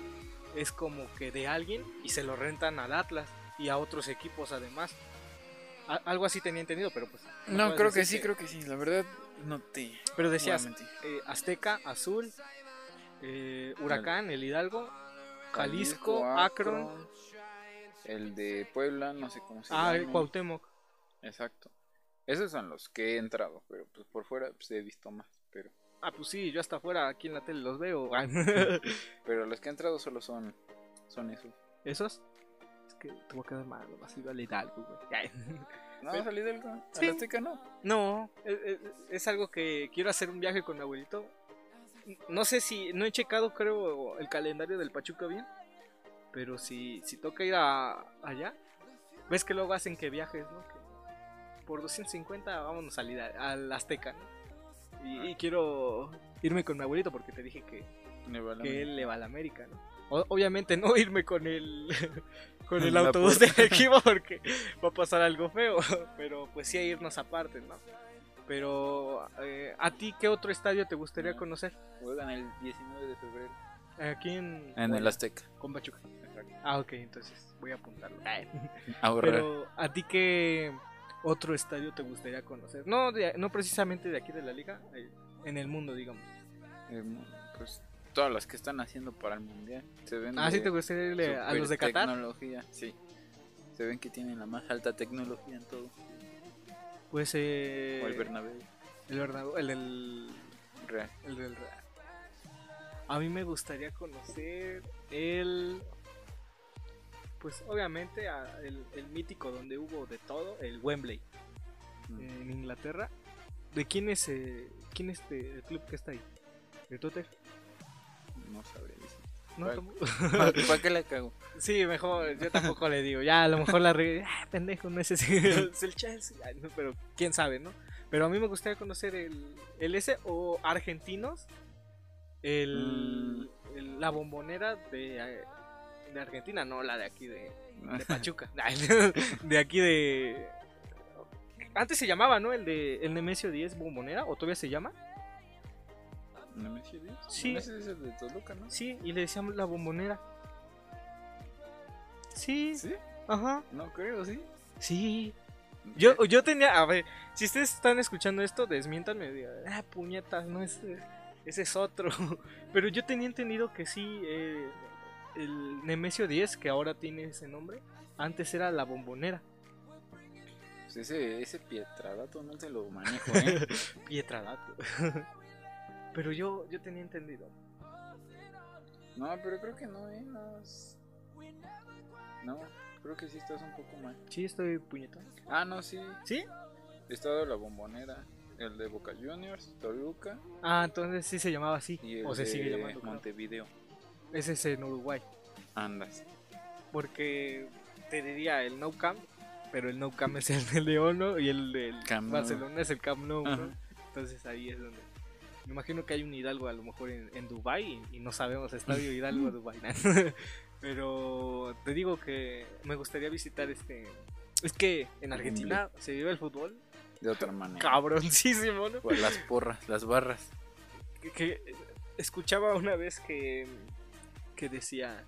es como que de alguien y se lo rentan al Atlas y a otros equipos además. A- algo así tenía entendido, pero pues...
No, creo que sí, creo que sí. La verdad no te...
Pero decías, eh, Azteca, Azul, eh, Huracán, el Hidalgo, Jalisco, Akron,
El de Puebla, no sé cómo se
Ah,
llama.
el Cuauhtémoc.
Exacto. Esos son los que he entrado, pero pues por fuera pues, he visto más. Pero,
Ah, pues sí, yo hasta afuera aquí en la tele los veo.
pero los que he entrado solo son, son esos.
¿Esos? Es que voy a quedar mal, vas a ir al Hidalgo, güey.
No,
Pero-
salí del ¿A
Sí.
la Azteca no?
No, es, es- es algo que quiero hacer un viaje con mi abuelito. No sé si, no he checado creo el calendario del Pachuca bien, pero si, si toca ir a, allá, ves que luego hacen que viajes, ¿no? Que por 250 vámonos al, Hida- al Azteca, ¿no? Y, y quiero irme con mi abuelito porque te dije que, que él le va a la América, ¿no? O- obviamente no irme con el con el autobús del equipo porque va a pasar algo feo, pero pues sí a irnos aparte, ¿no? Pero eh, a ti qué otro estadio te gustaría
Ah.
conocer?
Juegan el 19 de febrero.
Aquí en
En el Azteca.
con Pachuca. Ah, ok, entonces voy a apuntarlo.
Ahorrar.
Pero a ti qué otro estadio te gustaría conocer? No de- no precisamente de aquí de la liga, eh, en el mundo, digamos.
Eh, pues todas las que están haciendo para el mundial. Se ven
Ah, sí te gustaría irle a los de Qatar.
tecnología, sí. Se ven que tienen la más alta tecnología en todo.
Pues eh,
o el Bernabéu.
el Bernabéu, el del
Real.
El del Real. A mí me gustaría conocer el. Pues obviamente a- el, el mítico donde hubo de todo, el Wembley,
Mm.
en Inglaterra. ¿De quién es, eh, quién es de- el club que está ahí? ¿De Tottenham?
No sabré decir.
¿No?
¿Para, para qué le cago?
sí, mejor, yo tampoco le digo. Ya, a lo mejor la re... Ah, pendejo, no es ese, es el Chelsea. Ay, no, pero quién sabe, ¿no? Pero a mí me gustaría conocer el, el ese o argentinos. El, el- la bombonera de, eh, de Argentina, no la de aquí de, de Pachuca. de aquí de. Antes se llamaba, ¿no? El de el Nemesio 10 bombonera, o todavía se llama.
¿Nemesio Díaz?
Sí.
Nemesio es el de Toluca, ¿no?
Sí, y le decíamos la bombonera. Sí,
¿Sí?
ajá,
No creo, ¿sí?
sí. Yo, yo tenía, a ver, si ustedes están escuchando esto, desmiéntanme, digan, ah, puñetas, no, ese, ese es otro. Pero yo tenía entendido que sí, eh, el Nemesio 10, que ahora tiene ese nombre, antes era la bombonera.
Pues ese, ese Pietradato no te lo manejo, ¿eh?
Pietradato. Pero yo, yo tenía entendido.
no, pero creo que no, ¿eh? No, es- no, creo que sí estás un poco mal.
Sí, estoy puñetón.
Ah, no, sí.
¿Sí?
Estado de la bombonera. El de Boca Juniors, Toluca
Ah, entonces sí se llamaba así.
y el
O se
de
sigue llamando.
Montevideo.
Ese es en Uruguay.
Andas.
Porque te diría el No Camp, pero el No Camp es el de León ¿no? y el del. Barcelona es el Camp Nou. ¿no? Entonces ahí es donde. Me imagino que hay un Hidalgo a lo mejor en, en Dubai y, y no sabemos Estadio Hidalgo Dubai. pero te digo que me gustaría visitar este. Es que en Argentina se vive el fútbol
De otra manera.
cabroncísimo, ¿no?
Pues las porras, las barras.
que, que escuchaba una vez que, que decía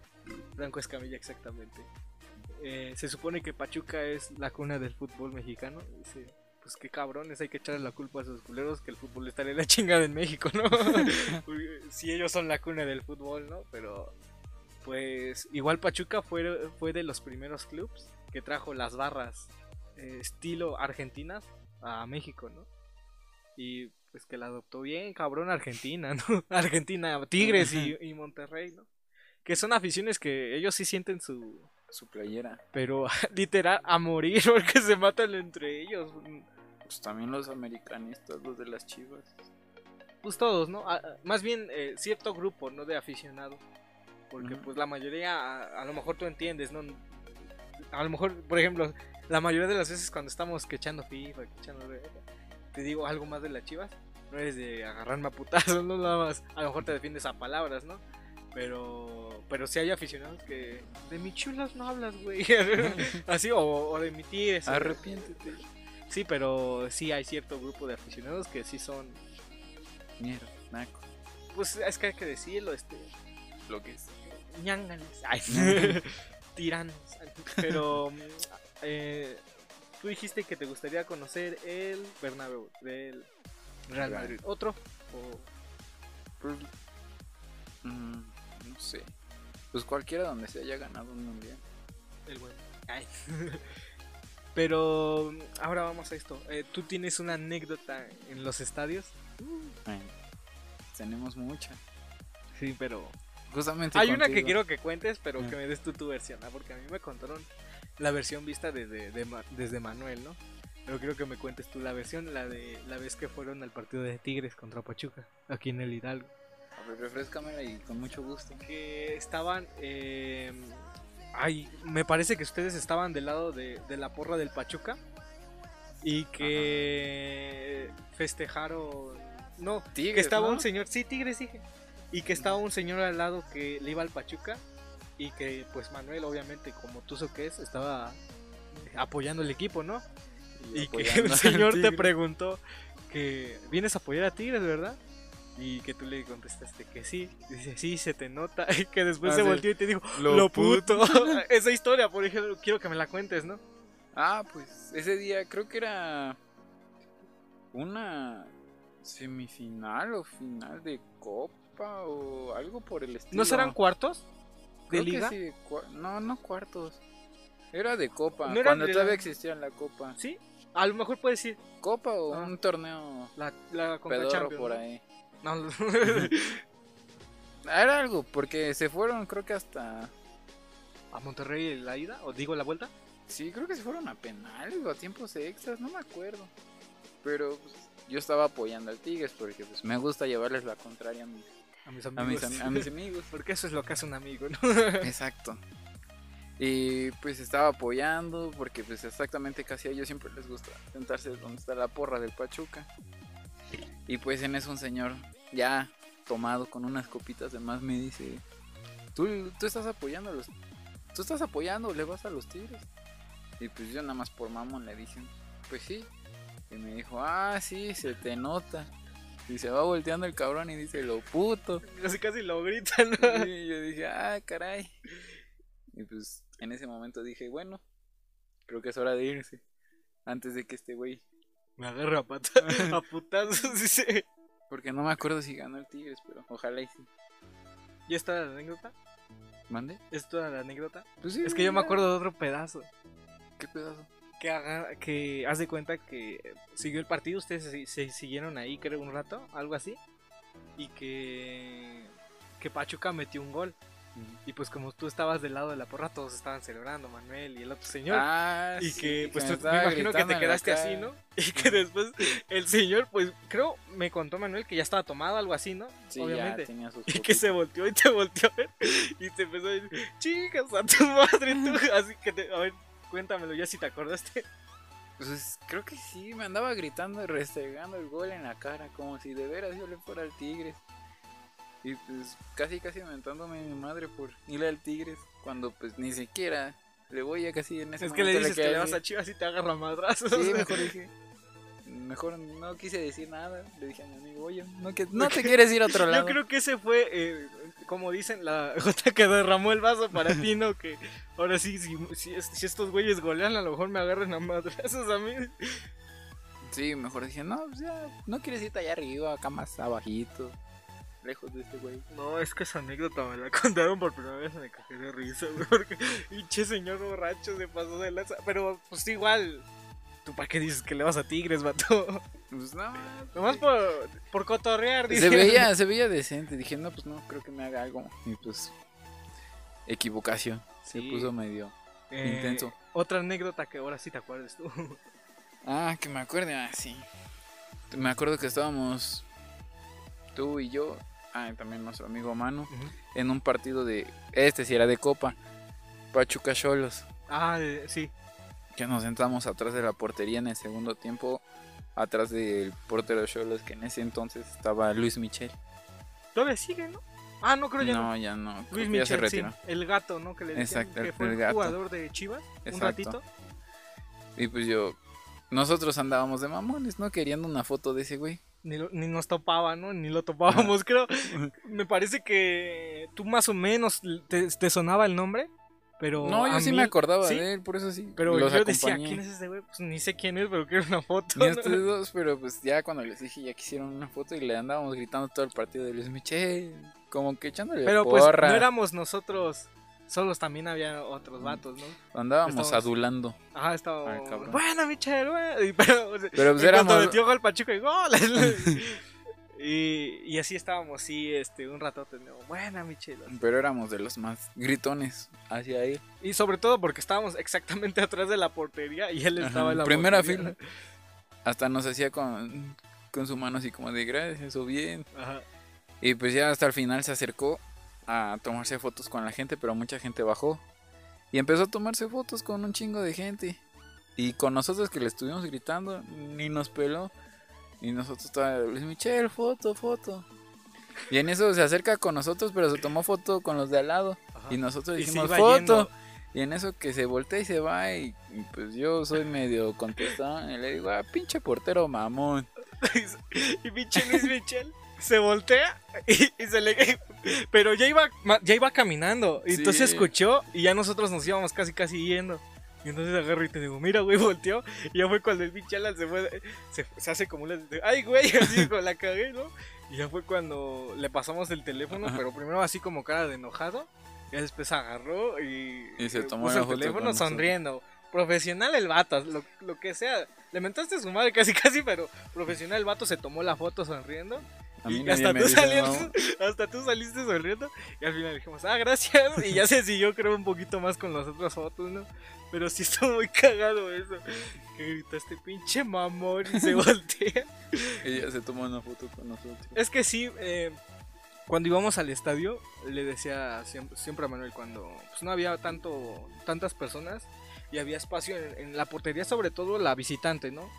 Franco Escamilla exactamente. eh, se supone que Pachuca es la cuna del fútbol mexicano. Dice, pues qué cabrones, hay que echarle la culpa a esos culeros que el fútbol está en la chingada en México, ¿no? si ellos son la cuna del fútbol, ¿no? Pero pues igual Pachuca fue, fue de los primeros clubs que trajo las barras eh, estilo argentinas a México, ¿no? Y pues que la adoptó bien, cabrón, Argentina, ¿no? Argentina, Tigres y, y Monterrey, ¿no? Que son aficiones que ellos sí sienten su...
Su playera.
Pero literal a morir porque se matan entre ellos.
Pues también los americanistas, los de las chivas.
Pues todos, ¿no? A- a- más bien eh, cierto grupo, ¿no? De aficionados. Porque pues la mayoría, a, a lo mejor tú entiendes, ¿no? A lo mejor, por ejemplo, la mayoría de las veces cuando estamos que echando FIFA, que echando... Te digo algo más de las chivas. No eres de agarrarme a putazos, no nada más. A lo mejor te defiendes a palabras, ¿no? Pero, pero sí hay aficionados que de mi chulas no hablas, güey. Así, o, o de mi tigres. o-
Arrepiéntete.
Sí, pero sí hay cierto grupo de aficionados que sí son.
Mierda, naco.
Pues es que hay que decirlo, este.
Lo que es.
ñanganes. Ay, tiranos. Pero. eh, tú dijiste que te gustaría conocer el Bernabéu del Real
Real.
Madrid. ¿Otro? O-
Pues, mm, no sé. Pues cualquiera donde se haya ganado un mundial.
El bueno. Ay. Pero ahora vamos a esto. Eh, ¿Tú tienes una anécdota en los estadios?
Bueno, tenemos mucha.
Sí, pero
Justamente
hay una que quiero que cuentes, pero
Ah.
que me des tú tu versión, porque a mí me contaron la versión vista desde, de desde Manuel, ¿no? Pero quiero que me cuentes tú la versión, la de la vez que fueron al partido de Tigres contra Pachuca, aquí en el Hidalgo.
A ver, refrescámela y con mucho gusto.
que estaban. eh, ay, me parece que ustedes estaban del lado de, de la porra del Pachuca. Y que festejaron. No,
Tigres,
que estaba
¿no?
un señor. Sí, Tigres dije. Y que estaba un señor al lado que le iba al Pachuca. Y que, pues, Manuel, obviamente, como tú que es, estaba apoyando el equipo, ¿no? Y que
apoyando
el señor te preguntó que vienes a apoyar a Tigres, ¿verdad? Y que tú le contestaste que sí. Dice, sí, se te nota. Y que después
Ah,
se
sí.
volteó y te dijo,
Lo
lo, puto. Esa historia, por ejemplo, quiero que me la cuentes, ¿no?
Ah, pues ese día creo que era una semifinal o final de copa o algo por el estilo.
¿No serán cuartos de
Creo que
liga?
sí, de no, no cuartos. Era de copa,
¿No era
cuando
de
todavía
la-
existía la copa.
Sí, a lo mejor puedes decir
Copa o
Ah.
un torneo
la, la Champions,
por
¿no?
ahí.
No.
Era algo, porque se fueron creo que hasta...
¿A Monterrey la ida? ¿O digo la vuelta?
Sí, creo que se fueron a penales o a tiempos extras, no me acuerdo. Pero pues, yo estaba apoyando al Tigres porque pues, me gusta llevarles la contraria a mis,
A mis
a
amigos.
mis, a mis amigos.
Porque eso es lo que hace un amigo, ¿no?
Exacto. Y pues estaba apoyando porque pues exactamente casi a ellos siempre les gusta sentarse donde está la porra del Pachuca. Y pues en eso un señor ya tomado con unas copitas de más me dice, tú, tú estás apoyando a los... Tú estás apoyando, le vas a los tigres. Y pues yo nada más por mamón le dije, pues sí. Y me dijo, ah, sí, se te nota. Y se va volteando el cabrón y dice, lo puto.
Casi casi lo gritan, ¿no?
Y yo dije, ah, caray. Y pues en ese momento dije, bueno, creo que es hora de irse. Antes de que este güey.
Me agarra a pata, a putazos, dice.
Porque no me acuerdo si ganó el Tigres, pero ojalá y sí.
¿Y esta anécdota?
¿Mande?
¿Esto era la anécdota?
Pues sí.
Es que yo me acuerdo de otro pedazo.
¿Qué pedazo?
Que, haga, que haz de cuenta que siguió el partido, ustedes se, se siguieron ahí, creo, un rato, algo así. Y que, que Pachuca metió un gol. Y pues como tú estabas del lado de la porra, todos estaban celebrando, Manuel y el otro señor.
Ah,
y
sí,
que pues
me
tú- me
estaba
imagino que te quedaste así, ¿no? Y que después el señor, pues creo, me contó Manuel que ya estaba tomado, algo así, ¿no?
Sí,
Obviamente.
ya tenía sus
Y que se volteó y te volteó a ver y te empezó a decir, chicas, a tu madre, tú. Así que, te- a ver, cuéntamelo ya si te acordaste.
Pues creo que sí, me andaba gritando y restregando el gol en la cara, como si de veras yo le fuera al Tigres. Y pues casi casi mentándome a mi madre por irle al Tigres, cuando pues ni siquiera le voy a casi en ese
Es que le dices que le vas a Chivas y te agarra madrazos.
Sí, mejor dije. Mejor no quise decir nada. Le dije a mi amigo, oye, no, que, no te quieres ir a otro lado.
Yo creo que ese fue, eh, como dicen, la gota que derramó el vaso para ti, ¿no? Que ahora sí, si, si, si estos güeyes golean, a lo mejor me agarren a madrazos a mí.
Sí, mejor dije, no, pues ya, no quieres irte allá arriba, acá más abajito. Lejos de este güey.
No, es que esa anécdota me la contaron por primera vez y me cagué de risa, güey, porque pinche señor borracho se pasó de lanza. Pero pues igual, ¿tú para qué dices que le vas a Tigres, vato?
Pues no,
Nomás por, por cotorrear,
se
dice.
veía, se veía decente. Dije, no, pues no, creo que me haga algo. Y pues, equivocación. Se puso medio.
Eh,
intenso.
Otra anécdota que ahora sí te acuerdas tú.
Ah, que me acuerde, ah, sí. Me acuerdo que estábamos tú y yo, ah, y también nuestro amigo Manu, en un partido de, este sí era de Copa, Pachuca Cholos,
ah, eh, sí.
que nos sentamos atrás de la portería en el segundo tiempo, atrás del portero Cholos, que en ese entonces estaba Luis Michel.
Todavía sigue, ¿no? Ah, no creo ya no.
No, ya no,
Luis
que ya se
Michel, sí. El gato, ¿no? Que le decían
Exacto,
que fue
el gato.
jugador de Chivas un ratito.
Y pues yo, nosotros andábamos de mamones, ¿no? Queriendo una foto de ese güey.
Ni, ni nos topaba, ¿no? Ni lo topábamos, creo. Me parece que tú más o menos te, te sonaba el nombre, pero
No, yo sí
mí-
me acordaba
¿sí?
de él, por eso sí.
Pero
los
yo decía,
acompañé.
¿quién es ese güey? Pues ni sé quién es, pero quiero una foto.
Ni
¿no?
ustedes dos, pero pues ya cuando les dije ya quisieron una foto y le andábamos gritando todo el partido de Luis Michel, como que echándole
Pero pues no éramos nosotros solos también había otros vatos, ¿no?
Andábamos
Estábamos-
adulando.
Ajá, estaba.
Ay, cabrón.
bueno, Michelle, bueno. y- Pero,
Pero pues
y cuando
éramos-
metió gol Pachuca y gol. y, y así estábamos, sí, este, un rato. Buena, Michelle.
Pero éramos de los más gritones hacia él.
Y sobre todo porque estábamos exactamente atrás de la portería y él
Ajá,
estaba en la
primera
portería.
fila. Hasta nos hacía con, con su mano así como de gracias o bien.
Ajá.
Y pues ya hasta el final se acercó a tomarse fotos con la gente, pero mucha gente bajó. Y empezó a tomarse fotos con un chingo de gente. Y con nosotros que le estuvimos gritando, ni nos peló. Y nosotros todavía, Luis Michel, foto, foto. Y en eso se acerca con nosotros, pero se tomó foto con los de al lado.
Ajá.
Y nosotros
Y
dijimos
iba
foto.
yendo.
Y en eso que se voltea y se va. Y, y pues yo soy medio contestado. Y le digo, ah, pinche portero mamón.
y pinche Luis Michel se voltea y, y se le pero ya iba ya iba caminando y
Sí.
entonces escuchó y ya nosotros nos íbamos casi casi yendo y entonces agarro y te digo mira güey volteó y ya fue cuando el pinche Alan se fue se, se hace como una ay güey así con la cagué no y ya fue cuando le pasamos el teléfono
Ajá.
pero primero así como cara de enojado y después agarró y,
Y se tomó
puso el teléfono
nosotros.
sonriendo profesional el vato lo, lo que sea le mentaste a su madre casi casi pero profesional el vato se tomó la foto sonriendo
A mí
y
nadie
hasta
me
tú,
dice
saliste,
mamón.
hasta tú saliste sonriendo y al final dijimos, ah, gracias. Y ya se siguió, creo, un poquito más con las otras fotos, ¿no? Pero sí estuvo muy cagado eso. Que gritaste, pinche mamón, y se voltea.
Ella se tomó una foto con nosotros.
Es que sí, eh, cuando íbamos al estadio, le decía siempre, siempre a Manuel, cuando pues, no había tanto tantas personas y había espacio en, en la portería, sobre todo la visitante, ¿no?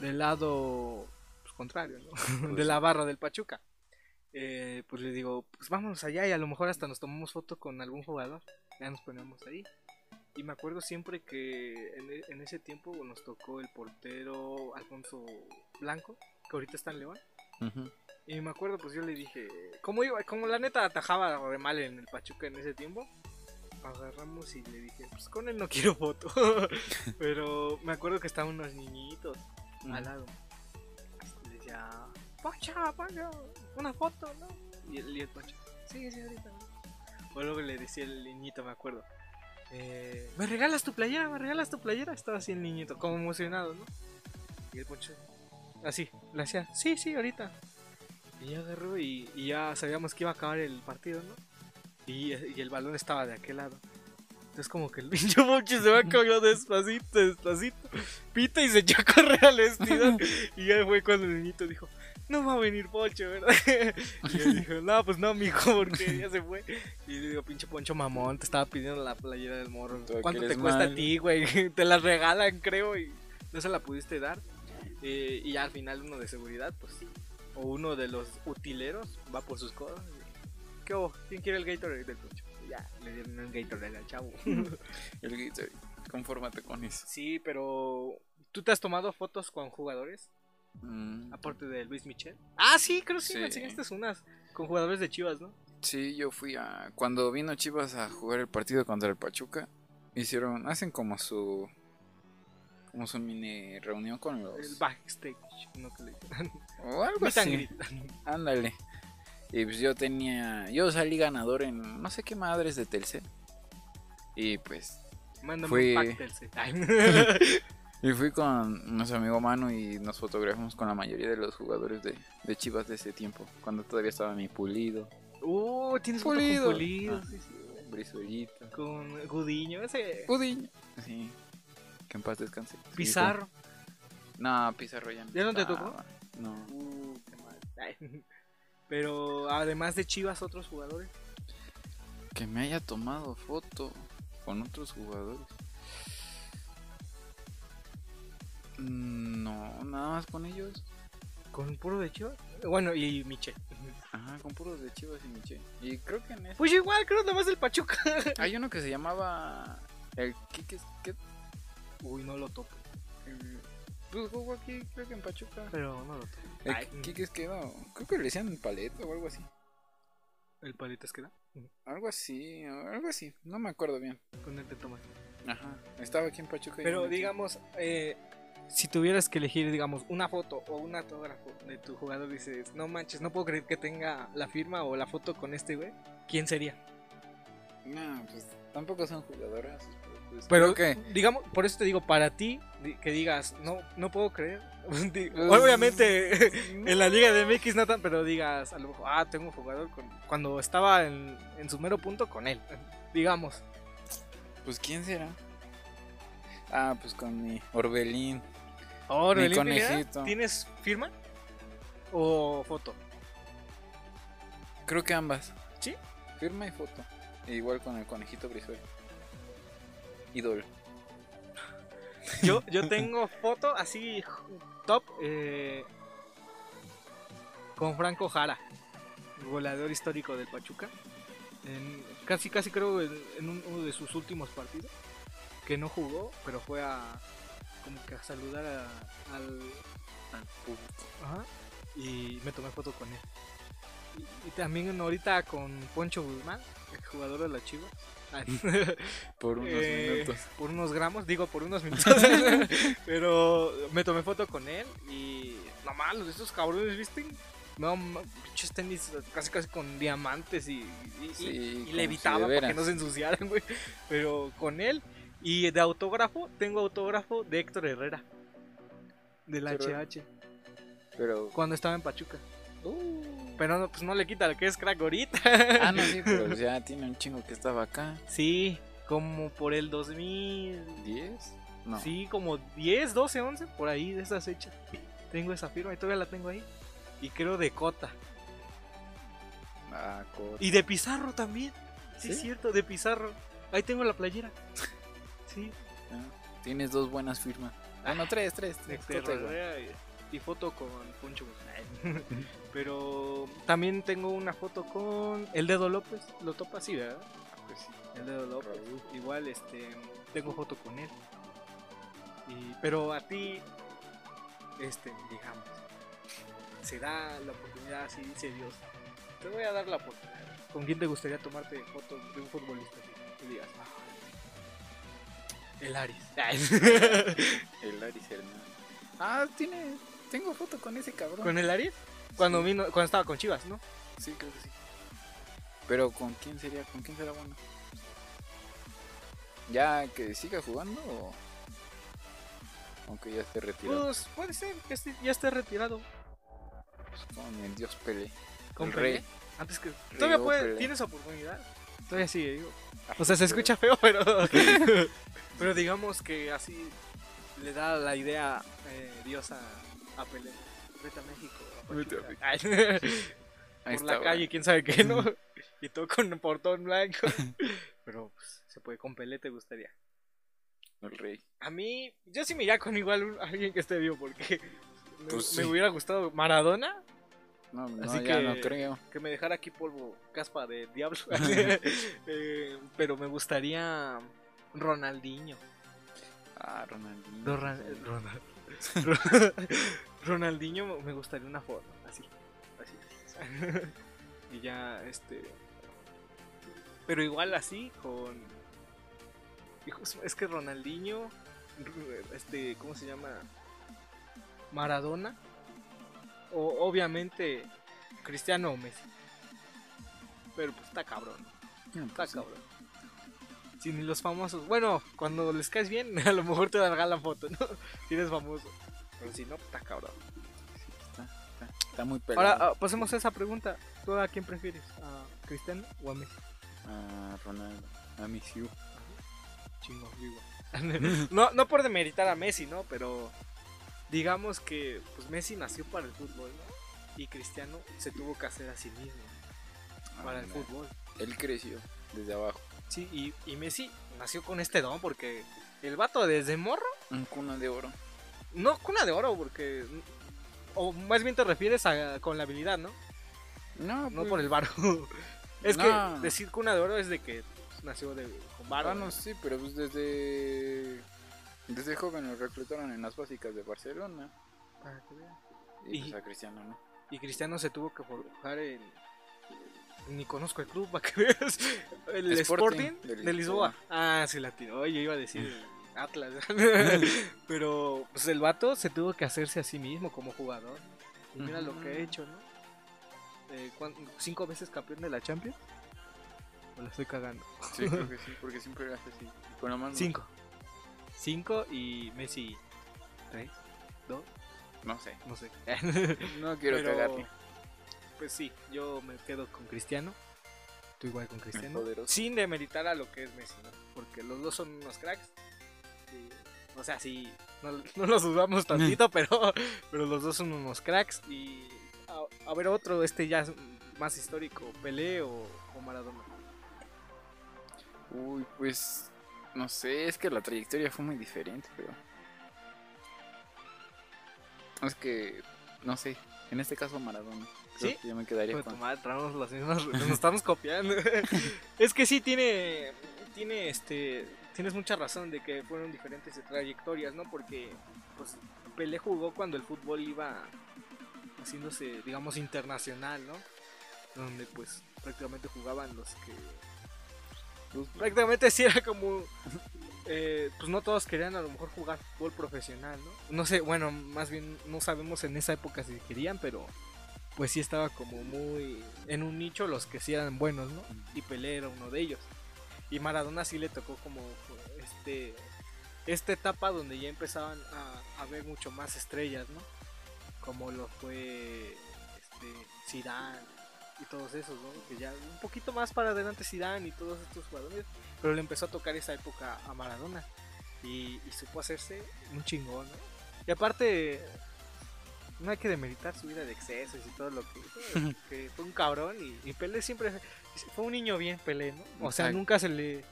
Del lado contrario, ¿no? de la barra del Pachuca. Eh, pues le digo, pues vámonos allá y a lo mejor hasta nos tomamos foto con algún jugador. Ya nos ponemos ahí. Y me acuerdo siempre que en, e- en ese tiempo nos tocó el portero Alfonso Blanco, que ahorita está en León. Y me acuerdo, pues yo le dije, como iba, como la neta atajaba re mal en el Pachuca en ese tiempo, agarramos y le dije, pues con él no quiero foto. Pero me acuerdo que estaban unos niñitos al lado. Decía, Pacha, Pacha, una foto, ¿no? Y el, y el Pacha, sí, sí, ahorita. ¿no?". O luego le decía el niñito, me acuerdo, eh, ¿me regalas tu playera? ¿Me regalas tu playera? Estaba así el niñito, como emocionado, ¿no? Y el Poncho, así, le hacía, sí, sí, ahorita. Y ya agarró y, y ya sabíamos que iba a acabar el partido, ¿no? Y, y el balón estaba de aquel lado. Entonces como que el pinche Poncho se va a cagar despacito, despacito. Pita y se echó a correr al vestidor. Y ya fue cuando el niñito dijo, no va a venir Poncho, ¿verdad? Y él dijo, no, pues no, mijo, porque ya se fue. Y le digo, pinche Poncho mamón, te estaba pidiendo la playera del morro. ¿Cuánto te cuesta a ti, güey? Te la regalan, creo, y no se la pudiste dar. Eh, y ya al final uno de seguridad, pues, o uno de los utileros va por sus cosas. y, ¿Qué hubo? ¿Quién quiere el Gatorade del Poncho? Ya, le dieron el Gatorade al chavo.
El Gatorade, confórmate con eso.
sí, pero... ¿Tú te has tomado fotos con jugadores?
Mm,
Aparte de Luis Michel. Ah, sí, creo que sí, me
Sí.
enseñaste unas con jugadores de Chivas, ¿no?
Sí, yo fui a. Cuando vino Chivas a jugar el partido contra el Pachuca, hicieron. Hacen como su. Como su mini reunión con
El
los.
backstage, no que le
O algo así. Ándale. Y pues yo tenía. Yo salí ganador en no sé qué madres de Telcel. Y pues.
Mándame
Fui-
un pack Telcel.
Y fui con nuestro amigo Manu y nos fotografiamos con la mayoría de los jugadores de, de Chivas de ese tiempo. Cuando todavía estaba mi pulido.
Uh, tienes
Pulido.
con Pulido,
Ah.
sí, sí.
Brizuellita.
Con Gudiño, ese
Pudiño. Sí. Que en paz descanse. Sí,
Pizarro.
fue- No, Pizarro ya no.
¿Ya no te tocó?
No.
Uh, qué mal. Pero además de Chivas, otros jugadores.
Que me haya tomado foto con otros jugadores. No, nada más con ellos.
Con puro de Chivas. Bueno, y Michel.
Ajá, con puros de Chivas y Miche. Y creo que en ese.
Pues igual, creo nada más el Pachuca.
Hay uno que se llamaba. El Kike.
Uy, no lo topo.
El- Pues jugó aquí, creo que en Pachuca.
Pero no lo topo.
El
Ay,
Kike quedó. Creo que le decían paleta o algo así.
el palito es que da.
Algo así, algo así. No me acuerdo bien.
Con él te tomas.
Ajá. Estaba aquí en Pachuca. y
Pero digamos, eh, si tuvieras que elegir, digamos, una foto o un autógrafo de tu jugador, dices, no manches, no puedo creer que tenga la firma o la foto con este güey, ¿quién sería?
No, pues Tampoco son jugadoras. Pues,
Pero que, digamos, por eso te digo, para ti, que digas, no, no puedo creer.
Pues,
Obviamente, en la Liga de MX no tan, pero digas, a lo mejor, ah, tengo un jugador con, cuando estaba en, en su mero punto con él. Digamos.
Pues quién será. Ah, pues con mi Orbelín. Mi
Orbelín Pineda,
conejito.
¿Tienes firma? ¿O foto?
Creo que ambas.
¿Sí?
Firma y foto. E igual con el conejito Brizuela. Ídolo.
Yo, yo tengo foto así top eh, con Franco Jara, goleador histórico del Pachuca. En- casi, casi creo en, en un- uno de sus últimos partidos que no jugó, pero fue a como que a saludar a- al
Al público.
ajá, y me tomé foto con él. Y, y también ahorita con Poncho Guzmán, el jugador de la Chivas.
Por unos
Eh,
minutos.
Por unos gramos, digo por unos minutos. pero me tomé foto con él y no mames, estos cabrones, ¿viste? No, pinches tenis casi casi con diamantes y, y, y-
Sí,
y
si de
para que no se ensuciaran, güey. Pero con él y de autógrafo, tengo autógrafo de Héctor Herrera. Del
Héctor
HH,
Pero.
cuando estaba en Pachuca. Pero no, pues no le quita lo que es crack ahorita.
Ah, no, sí, pero ya tiene un chingo que estaba acá.
Sí, como por el 2000.
¿10? No.
Sí, como 10, 12, 11, por ahí de esas fechas. Tengo esa firma y todavía la tengo ahí. Y creo de Cota.
Ah, co-
Y de Pizarro también. Sí, es
¿Sí?
cierto, de Pizarro. Ahí tengo la playera. Sí,
ah, Tienes dos buenas firmas. Bueno, tres, tres.
de
tres. Cota
foto con Guzmán. Pero también tengo una foto con el Dedo López. Lo topa así, ¿verdad?
Pues sí.
El Dedo López. Igual, este, tengo foto con él. Y, pero a ti, este, digamos, se da la oportunidad, así dice Dios. Te voy a dar la oportunidad. ¿Con quién te gustaría tomarte foto de un futbolista? Que digas, "Ah, el Aris.
El Aris Hernández. Ah, tiene. Tengo foto con ese cabrón.
¿Con el Aris? Cuando
Sí.
vino, cuando estaba con Chivas, ¿no?
Sí, creo que sí. Pero ¿con quién sería? ¿Con quién será bueno? ¿Ya que siga jugando o.? Aunque ya esté retirado.
Pues puede ser que ya esté retirado.
Pues, con el dios Pelé.
Con
El
Pelé.
rey.
Antes que. Todavía
o
puede,
Pelé.
tienes oportunidad. Todavía sigue, digo.
Ah,
O sea, se escucha feo, pero. pero digamos que así le da la idea eh, Dios a, a Pelé. Vete a México. a
Vete a.
Ay,
Ahí
Por la
está,
calle, quién sabe qué, ¿no? y todo con portón blanco. pero pues, se puede con Pelé, te gustaría.
El rey.
A mí, yo sí me iría con igual un- alguien que esté vivo, porque me,
Pues
me hubiera gustado Maradona,
No, no,
Así
ya
que-
no creo.
que me dejara aquí polvo, caspa de diablo. Eh, pero me gustaría Ronaldinho.
Ah, Ronaldinho.
No, Ron- Ronald- Ronaldinho me gustaría una foto, así. así. y ya, este. Pero igual así, con. Es que Ronaldinho, este, ¿cómo se llama? Maradona. O obviamente Cristiano o Messi. Pero pues está cabrón.
No,
Está
pues sí.
cabrón. Si ni los famosos. Bueno, cuando les caes bien, a lo mejor te dan la foto, ¿no? Si eres famoso. Pero si no, está cabrón.
Está, está- está muy pelado.
Ahora, ah, pasemos a esa pregunta. ¿Tú a quién prefieres? ¿A Cristiano o a Messi?
Ah, Ronaldo. A Siu.
Chingo, digo. no, no por demeritar a Messi, ¿no? Pero digamos que pues Messi nació para el fútbol, ¿no? Y Cristiano se tuvo que hacer a sí mismo para el
Ah,
fútbol.
Él creció desde abajo.
Sí, y, y Messi nació con este don porque el vato desde morro
Un cuna de oro.
No cuna de oro, porque. O más bien te refieres a con la habilidad, ¿no?
No,
No
pues,
por el varo. es
No.
que decir cuna de oro es de que pues, nació de, con varo.
Ah, no, sí, pero pues desde. Desde joven lo reclutaron en las básicas de Barcelona.
Para que veas.
Y,
Y-
pues a Cristiano, ¿no?
Y Cristiano se tuvo que forjar en. Ni conozco el club, para que veas. El
Sporting
Sporting,
de
de, Lisboa.
Lisboa.
Ah, sí, latino. Oye, iba a decir Atlas. Pero pues el vato se tuvo que hacerse a sí mismo como jugador. Y mira lo que ha hecho, ¿no? Eh, ¿cuán- cinco veces campeón de la Champions. ¿O la estoy cagando?
Sí, creo que sí, porque siempre hace así. Con la mano.
Cinco. Cinco y Messi. ¿Tres? ¿Dos?
No sé.
No sé.
No quiero
Pero,
cagarle.
Pues sí, yo me quedo con Cristiano. Tú igual con Cristiano. Sin demeritar a lo que es Messi, ¿no? Porque los dos son unos cracks. Y, o sea, sí, no, no los dudamos tantito, pero, pero los dos son unos cracks. Y a, a ver otro, este ya es más histórico, Pelé o, o Maradona.
Uy, pues. No sé, es que la trayectoria fue muy diferente, pero. Es que. No sé. En este caso, Maradona. Creo
¿Sí?
que yo me quedaría con.
tu madre, traemos las mismas, nos estamos copiando. es que sí tiene, tiene este, tienes mucha razón de que fueron diferentes trayectorias, ¿no? Porque, pues, Pelé jugó cuando el fútbol iba haciéndose, digamos, internacional, ¿no? Donde, pues, prácticamente jugaban los que, pues, prácticamente sí era como, eh, pues, no todos querían a lo mejor jugar fútbol profesional, ¿no? No sé, bueno, más bien no sabemos en esa época si querían, pero pues sí estaba como muy en un nicho los que sí eran buenos, ¿no? Y Pelé era uno de ellos. Y Maradona sí le tocó como este esta etapa donde ya empezaban a, a ver mucho más estrellas, ¿no? Como lo fue este Zidane y todos esos, ¿no? Que ya un poquito más para adelante Zidane y todos estos jugadores, pero le empezó a tocar esa época a Maradona y, y supo hacerse un chingón, ¿no? Y aparte no hay que demeritar su vida de excesos y todo lo que que fue un cabrón y, y Pelé siempre fue un niño bien Pelé, ¿no? O sea, nunca se le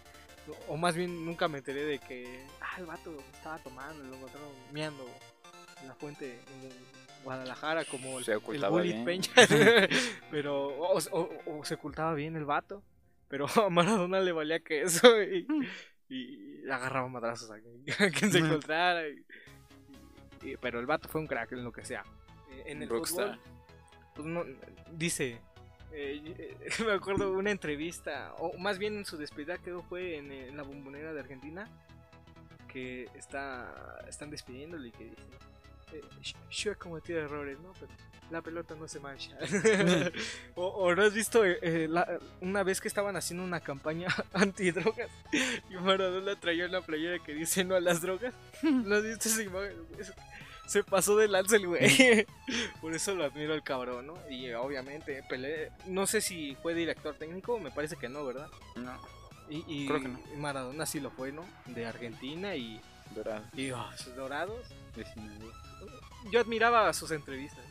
o más bien nunca me enteré de que ah, el vato estaba tomando, lo encontraron miando en la fuente en Guadalajara como el,
Se
el Bully
bien.
Peña, pero o, o- o se ocultaba bien el vato, pero a Maradona le valía que eso y, y agarraba madrazos a quien, a quien se encontrara y- pero el vato fue un crack en lo que sea. Eh, En el
Rockstar.
fútbol, pues no, dice, eh, me acuerdo una entrevista, o más bien en su despedida que fue en, eh, en la bombonera de Argentina, que está, están despidiéndole y que dice, "Yo- he cometido errores, ¿no? Pero la pelota no se mancha. o, o no has visto eh, la- una vez que estaban haciendo una campaña antidrogas y Maradona traía una playera que dice no a las drogas. ¿No has visto esa imagen? Se pasó de lanza el güey. Por eso lo admiro al cabrón, ¿no? Y eh, obviamente Pelé, no sé si fue director técnico, me parece que no, ¿verdad?
No,
Y, y
Creo que no.
Maradona sí lo fue, ¿no? De Argentina y,
dorado.
y oh, sus dorados.
Sinaloa.
Yo admiraba sus entrevistas.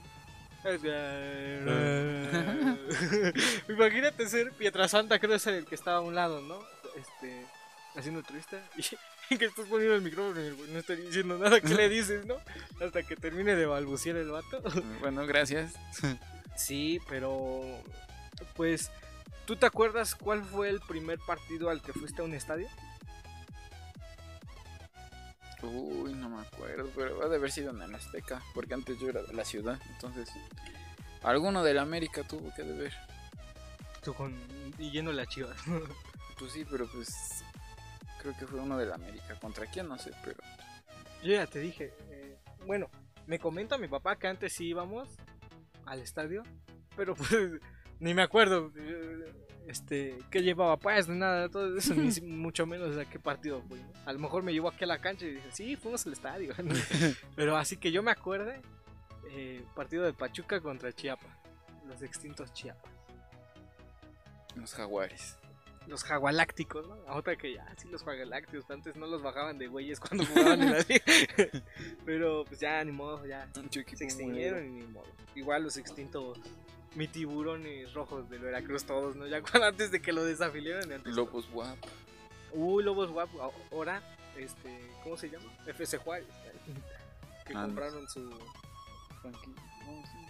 Imagínate ser Pietrasanta, creo que es el que estaba a un lado, ¿no? Este, haciendo entrevista y, que estás poniendo el micrófono y no está diciendo nada, ¿qué le dices, no? Hasta que termine de balbucear el vato.
Bueno, gracias.
Sí, pero pues, ¿tú te acuerdas cuál fue el primer partido al que fuiste a un estadio?
Uy, no me acuerdo, pero ha de haber sido en el Azteca, porque antes yo era de la ciudad, entonces alguno del América tuvo que deber.
Tú con y yendo la chivas.
Pues sí, pero pues creo que fue uno del América. ¿Contra quién? No sé, pero
Yo ya te dije, eh, bueno, me comenta mi papá que antes sí íbamos al estadio, pero pues ni me acuerdo eh, este qué llevaba pues ni nada, todo eso, ni mucho menos a qué partido fui. A lo mejor me llevó aquí a la cancha y dije, sí, fuimos al estadio. pero así que yo me acuerde, eh, partido de Pachuca contra Chiapas, los extintos Chiapas.
los jaguares.
Los jagualácticos, ¿no? Ahora que ya, sí, los jagualácticos, antes no los bajaban de güeyes cuando jugaban en la. Pero pues ya, ni modo, ya se extinguieron y ni modo. Igual los extintos, mi tiburones rojos del Veracruz todos, ¿no? Ya cuando antes de que lo desafiliaran. antes-
Lobos guap.
Uy, Lobos Guapo, ahora, este, ¿cómo se llama? FC Juárez. Que
Ah,
compraron su...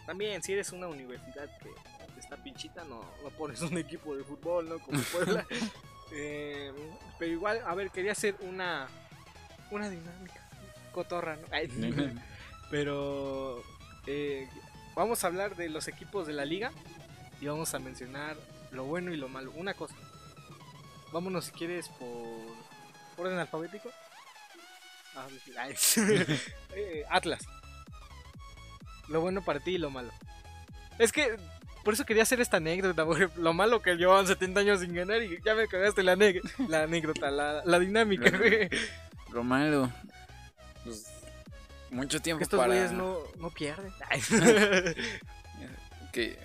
También, si eres una universidad que está pinchita, no, no pones un equipo de fútbol, ¿no? Como Puebla. Eh, pero igual, a ver, quería hacer una, una dinámica cotorra, ¿no? Ay, pero eh, vamos a hablar de los equipos de la liga y vamos a mencionar lo bueno y lo malo. Una cosa, vámonos si quieres por orden alfabético. Ah, eh, Atlas. Lo bueno para ti y lo malo. Es que por eso quería hacer esta anécdota, porque lo malo que llevaban 70 años sin ganar y ya me cagaste la, anécdota, la, la dinámica,
La-
güey.
Lo malo. Pues, mucho
Que
tiempo
estos
para.
güeyes no, no pierden.
Que,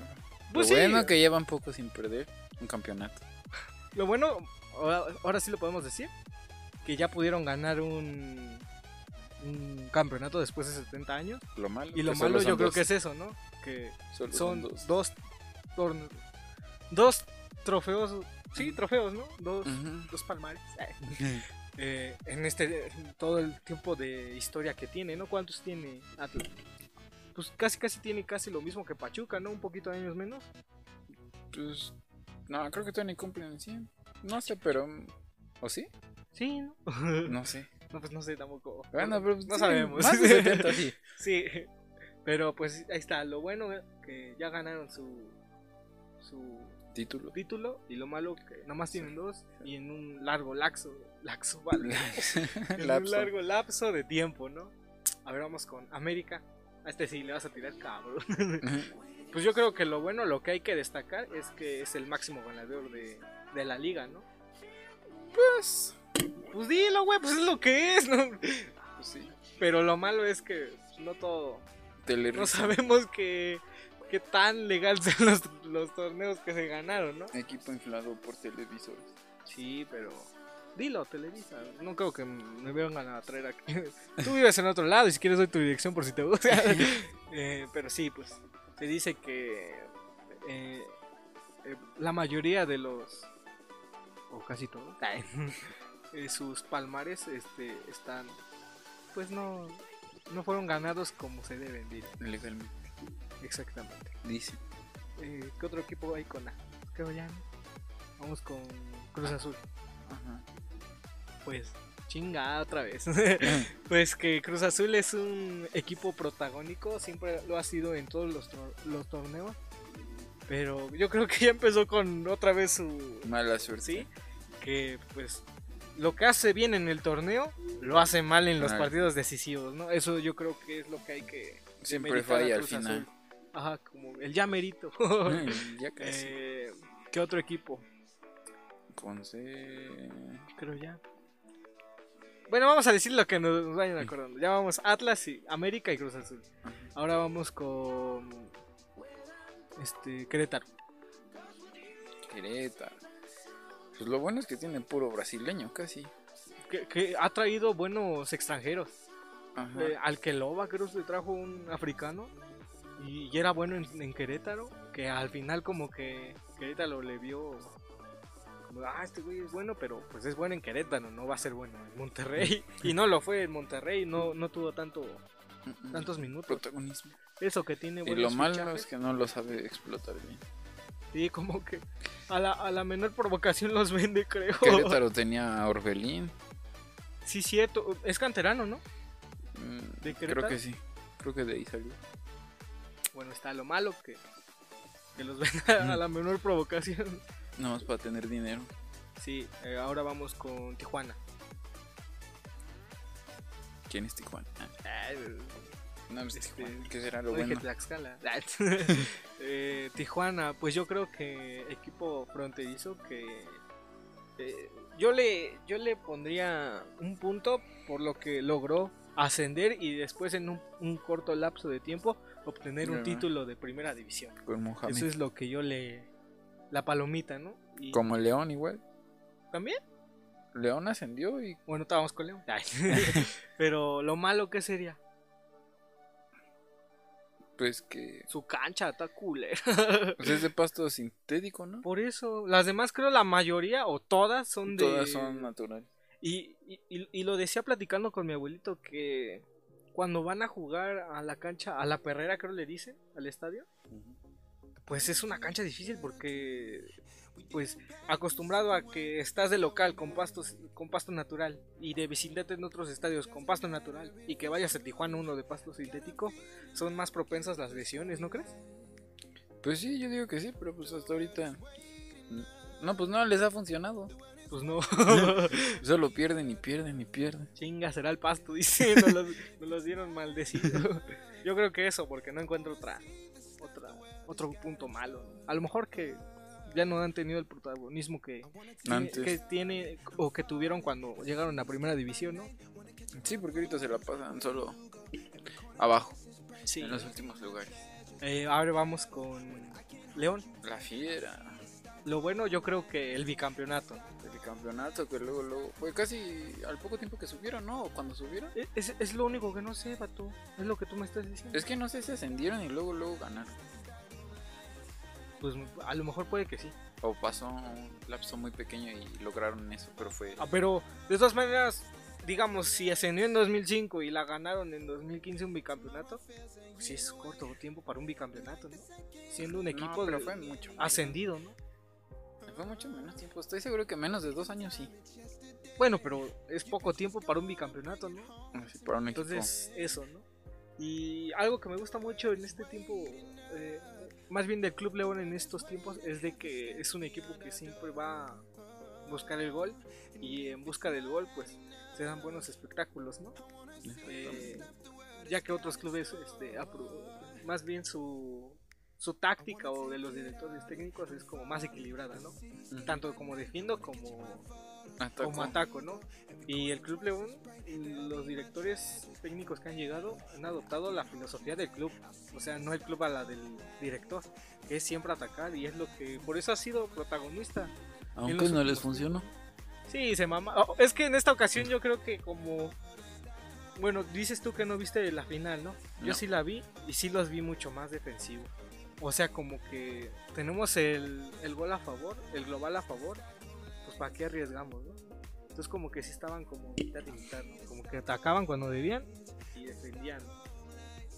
Pues
lo
sí.
bueno que llevan poco sin perder un campeonato.
Lo bueno, ahora, sí lo podemos decir, que ya pudieron ganar un, un campeonato después de 70 años.
Lo malo.
Y lo malo yo creo que es eso, ¿no?
Solo
son
dos.
dos, torne- dos trofeos, sí, trofeos, ¿no? Dos, dos palmares. Eh, en este todo el tiempo de historia que tiene, ¿no? ¿Cuántos tiene Atlas? Pues casi casi tiene casi lo mismo que Pachuca, ¿no? Un poquito de años menos.
Pues. No, creo que todavía ni cumplen 100. No sé, pero. ¿O sí?
Sí, ¿no?
No sé.
No, pues no sé tampoco.
Bueno, pero.
no
sí,
sabemos.
Más de 70, sí.
Sí, pero pues ahí está. Lo bueno eh, que ya ganaron su su
Título.
título y lo malo que nomás tienen dos y en un largo laxo, laxo, vale, en un largo lapso de tiempo, ¿no? A ver, vamos con América. A este sí le vas a tirar cabrón. pues yo creo que lo bueno, lo que hay que destacar es que es el máximo ganador de, de la liga, ¿no?
Pues.
Pues dilo, güey, pues es lo que es, ¿no?
pues sí.
Pero lo malo es que no todo No sabemos que, qué tan legal son los, los torneos que se ganaron, ¿no?
Equipo inflado por televisores.
Sí, pero dilo, Televisa. No creo que me vengan a traer aquí. Tú vives en otro lado y si quieres doy tu dirección por si te gusta. Eh, pero sí, pues se dice que eh, eh, la mayoría de los, o casi todos, sus palmares este, están, pues no, no fueron ganados como se deben, diría.
Legalmente.
Exactamente.
Dice.
Eh, ¿Qué otro equipo hay con A? Creo ya. Vamos con Cruz Azul.
Ajá.
Pues chinga otra vez. pues que Cruz Azul es un equipo protagónico, siempre lo ha sido en todos los, tor- los torneos. Pero yo creo que ya empezó con otra vez su...
Mala suerte.
Sí, que pues lo que hace bien en el torneo lo hace mal en los partidos decisivos, ¿no? Eso yo creo que es lo que hay que...
Siempre falla al final.
Azul. Ajá, como el ya merito.
ya casi.
Eh, ¿Qué otro equipo?
Ponce.
Creo ya. Bueno, vamos a decir lo que nos vayan acordando. Ya vamos Atlas y América y Cruz Azul. Ahora vamos con este Querétaro.
Querétaro. Pues lo bueno es que tiene puro brasileño casi.
Que, que ha traído buenos extranjeros.
Ajá.
Eh, al que Loba creo que trajo un africano y, y era bueno en, en Querétaro. Que al final como que Querétaro le vio como, ah, este güey es bueno, pero pues es bueno en Querétaro, no va a ser bueno en Monterrey. Y no lo fue en Monterrey, no, no tuvo tanto
Mm, mm.
tantos minutos.
Protagonismo.
Eso que tiene
Y lo malo es que no lo sabe explotar bien.
Sí, como que a la, a la menor provocación los vende, creo.
Querétaro tenía a Orbelín.
Sí, cierto. Es canterano, ¿no?
Mm,
¿De
Creo que sí. Creo que de ahí salió.
Bueno, está lo malo que, que los venda a
Mm.
la menor provocación.
Nada más para tener dinero.
Sí, eh, ahora vamos con Tijuana.
¿Quién es Tijuana? Ah, no, pues
Este,
Tijuana. ¿Qué será lo
no
bueno?
Tlaxcala. Eh, Tijuana, pues yo creo que equipo fronterizo que eh, yo le yo le pondría un punto por lo que logró ascender y después en un, un corto lapso de tiempo obtener un título de primera división.
Con.
Eso es lo que yo le la palomita, ¿no? Y
Como León igual.
también,
León ascendió y
bueno, estábamos con León. Pero lo malo que sería
pues que
su cancha está culera.
pues es de pasto sintético, ¿no?
Por eso, las demás creo la mayoría o todas son de
Todas son naturales.
Y, y, y- y lo decía platicando con mi abuelito que cuando van a jugar a la cancha, a la perrera creo le dicen, al estadio, pues es una cancha difícil porque pues acostumbrado a que estás de local con pastos con pasto natural y de vecindad en otros estadios con pasto natural y que vayas a Tijuana uno de pasto sintético son más propensas las lesiones, ¿no crees?
Pues sí, yo digo que sí, pero pues hasta ahorita. No, pues no les ha funcionado.
Pues no.
Solo pierden y pierden y pierden.
Chinga, será el pasto, dice. Nos los, nos los dieron maldecido. Yo creo que eso, porque no encuentro otra otra otro punto malo. A lo mejor que ya no han tenido el protagonismo que,
Antes.
que tiene o que tuvieron cuando llegaron a primera división, ¿no?
Sí, porque ahorita se la pasan solo abajo,
Sí.
en los últimos lugares.
Eh, ahora vamos con León.
La fiera.
Lo bueno yo creo que el bicampeonato.
El campeonato que luego, luego. Fue casi al poco tiempo que subieron, ¿no? O cuando subieron.
E- Es, es lo único que no sé, Bato. Es lo que tú me estás diciendo.
Es que no sé si ascendieron y luego, luego ganaron.
Pues a lo mejor puede que sí.
O pasó un lapso muy pequeño y lograron eso, pero fue.
Ah, pero de todas maneras, digamos, si ascendió en 2005 y la ganaron en 2015 un bicampeonato, pues sí es corto tiempo para un bicampeonato, ¿no? Siendo un
No,
equipo de-
fue mucho.
ascendido, ¿no?
Fue mucho menos tiempo. Estoy seguro que menos de dos años sí.
Bueno, pero es poco tiempo para un bicampeonato, ¿no?
Así, para un equipo.
Entonces, eso, ¿no? Y algo que me gusta mucho en este tiempo, eh, más bien del Club León en estos tiempos, es de que es un equipo que siempre va a buscar el gol y en busca del gol, pues se dan buenos espectáculos, ¿no? Eh, ya que otros clubes, este, más bien su, su táctica o de los directores técnicos es como más equilibrada, ¿no? Tanto como defiendo como Como ataco, ¿no? Y el Club León, los directores técnicos que han llegado han adoptado la filosofía del club, o sea, no el club a la del director, que es siempre atacar y es lo que por eso ha sido protagonista.
Aunque no les funcionó.
Sí, se mama. Oh, es que en esta ocasión yo creo que como bueno, dices tú que no viste la final, ¿no? Yo
No.
sí la vi y sí los vi mucho más defensivo. O sea, como que tenemos el, el gol a favor, el global a favor, para qué arriesgamos, ¿no? Entonces como que sí estaban como mitad y mitad, ¿no? Como que atacaban cuando debían y defendían.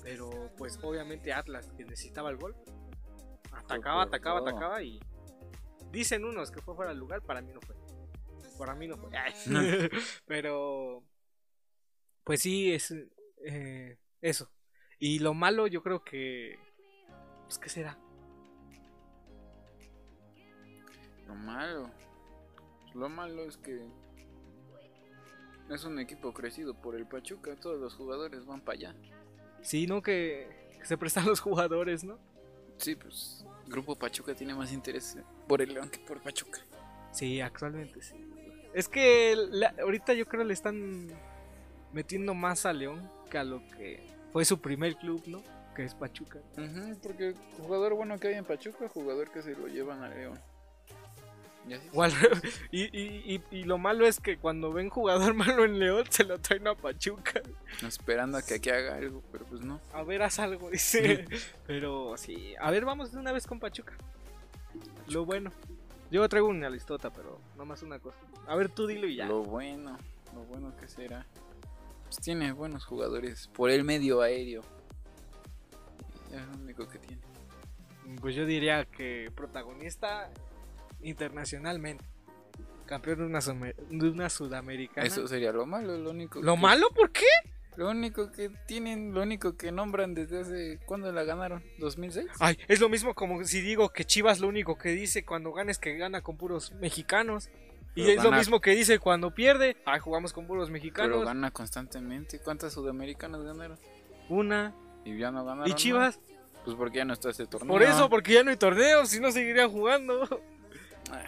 Pero pues obviamente Atlas, que necesitaba el gol, atacaba, atacaba, atacaba y dicen unos que fue fuera de lugar, para mí no fue. Para mí no fue. Pero pues sí, es eh, eso. Y lo malo yo creo que... Pues qué será.
Lo malo. Lo malo es que es un equipo crecido por el Pachuca. Todos los jugadores van para allá.
Sí, ¿no? Que, que se prestan los jugadores, ¿no?
Sí, pues Grupo Pachuca tiene más interés por el León que por Pachuca.
Sí, actualmente sí. Es que la- ahorita yo creo le están metiendo más a León que a lo que fue su primer club, ¿no? Que es Pachuca.
Ujú, porque jugador bueno que hay en Pachuca, jugador que se lo llevan a León. Y así
O al- y, y, y, y lo malo es que cuando ven jugador malo en León se lo traen a Pachuca.
esperando a que aquí haga algo, pero pues no.
A ver, haz algo, dice. Pero sí, a ver, vamos de una vez con Pachuca. Lo bueno. Yo traigo una listota, pero nomás una cosa. A ver, tú dilo y ya.
Lo bueno, lo bueno que será. Pues tiene buenos jugadores por el medio aéreo. Es lo único que tiene.
Pues yo diría que protagonista internacionalmente. Campeón de una, de una sudamericana.
Eso sería lo malo, lo único.
¿Lo
que-
malo? ¿Por qué?
Lo único que tienen, lo único que nombran desde hace. ¿Cuándo la ganaron? ¿2006?
Ay, es lo mismo como si digo que Chivas lo único que dice cuando gana es que gana con puros mexicanos. Y
Pero
es lo mismo que dice cuando pierde. Ay, jugamos con puros
Pero
mexicanos.
gana constantemente. ¿Cuántas sudamericanas ganaron?
Una.
Y ya no ganaron.
¿Y Chivas?
Pues porque ya no está ese torneo.
Por eso, porque ya no hay torneos, si no seguiría jugando.
Ah,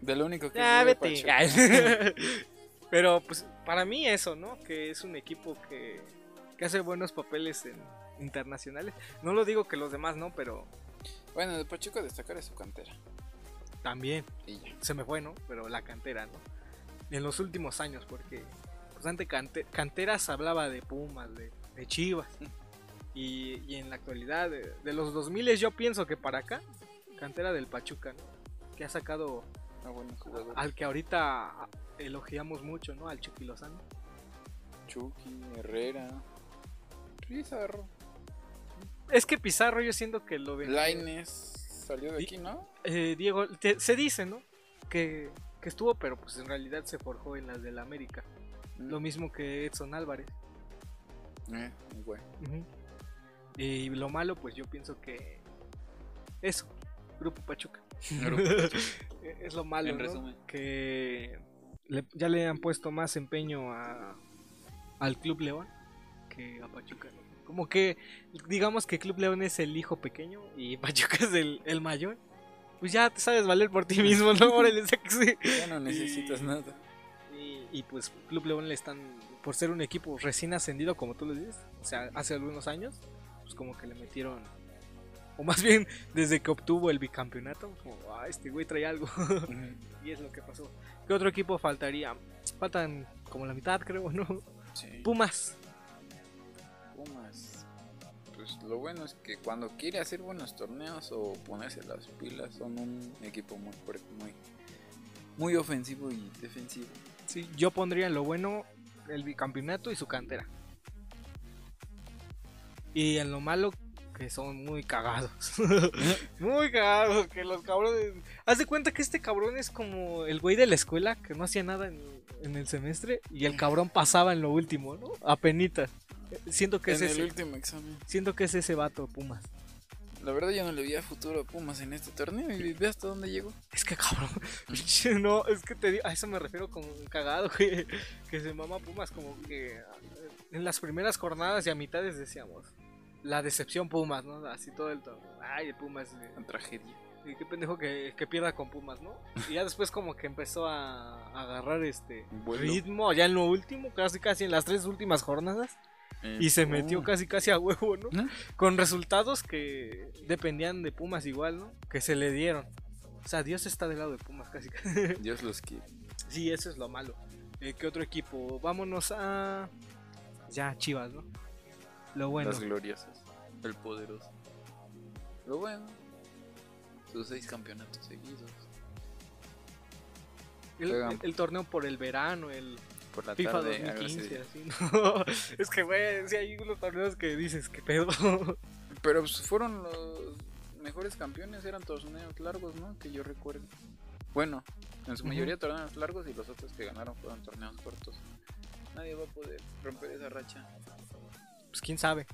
De lo único que.
Vete. Ay. Pero pues para mí eso, ¿no? Que es un equipo que, que hace buenos papeles en internacionales. No lo digo que los demás no, pero
Bueno, de Pachuca destacar es su cantera.
también
Y ya.
se me fue, ¿no? Pero la cantera, ¿no? En los últimos años, porque pues antes cante- canteras hablaba de Pumas, de, de Chivas. Y, y en la actualidad, de, de los 2000 yo pienso que para acá, cantera del Pachuca, ¿no? Que ha sacado
Ah, bueno,
al que ahorita elogiamos mucho, ¿no? Al Chucky Lozano.
Chucky, Herrera. Pizarro.
Es que Pizarro yo siento que lo ven.
Laines salió de aquí, ¿no?
Eh, Diego, te- se dice, ¿no? Que, que estuvo, pero pues en realidad se forjó en las del América. Lo mismo que Edson Álvarez.
Eh, bueno.
Ujú. Y lo malo, pues yo pienso que. Eso, Grupo Pachuca.
Pachuca.
es lo malo,
En
¿no?
resumen.
Que le- ya le han puesto más empeño a, al Club León que a Pachuca. ¿no? Como que, digamos que Club León es el hijo pequeño y Pachuca es el, el mayor. Pues ya te sabes valer por ti mismo, ¿no? Órale.
Ya no necesitas
Y-
nada.
Y, y, pues Club León le están, por ser un equipo recién ascendido, como tú lo dices, o sea, hace algunos años, pues como que le metieron, o más bien desde que obtuvo el bicampeonato, como, ah, este güey trae algo. y es lo que pasó. ¿Qué otro equipo faltaría? Faltan como la mitad, creo, ¿no?
Sí.
Pumas.
Pumas. Pues lo bueno es que cuando quiere hacer buenos torneos o ponerse las pilas, son un equipo muy fuerte, muy, muy ofensivo y defensivo.
Sí, yo pondría en lo bueno el bicampeonato y su cantera. Y en lo malo, que son muy cagados. muy cagados, que los cabrones... Haz de cuenta que este cabrón es como el güey de la escuela que no hacía nada en, en el semestre y el cabrón pasaba en lo último, ¿no? Apenitas. Siento que, es
en el
ese,
último examen.
siento que es ese vato, Pumas.
La verdad yo no le veía futuro a Pumas en este torneo y ve hasta dónde llegó.
Es que cabrón, no, es que te digo, a eso me refiero como un cagado, que, que se mama Pumas, como que en las primeras jornadas y a mitades decíamos, la decepción Pumas, ¿no? Así todo el todo, ay, Pumas, eh,
Una tragedia.
y qué pendejo que, que pierda con Pumas, ¿no? Y ya después como que empezó a, a agarrar este ritmo, ya en lo último, casi casi en las tres últimas jornadas, y se metió casi casi a huevo, ¿no?
¿No?
Con resultados que dependían de Pumas igual, ¿no? Que se le dieron. O sea, Dios está del lado de Pumas casi. casi.
Dios los quiere.
sí, eso es lo malo. Eh, ¿Qué otro equipo? Vámonos a... Ya, Chivas, ¿no? Lo bueno.
Las gloriosas. El poderoso. Lo bueno. Sus seis campeonatos seguidos.
El,
juegan.
el- el torneo por el verano, el
Por la
FIFA
tarde. algo
2015,
así.
¿no? es que, güey, sí hay unos torneos que dices, ¿qué pedo?
Pero pues, fueron los mejores campeones, eran torneos largos, ¿no? Que yo recuerdo. Bueno, en su mayoría torneos largos y los otros que ganaron fueron torneos cortos. Nadie va a poder romper esa racha.
Pues quién sabe.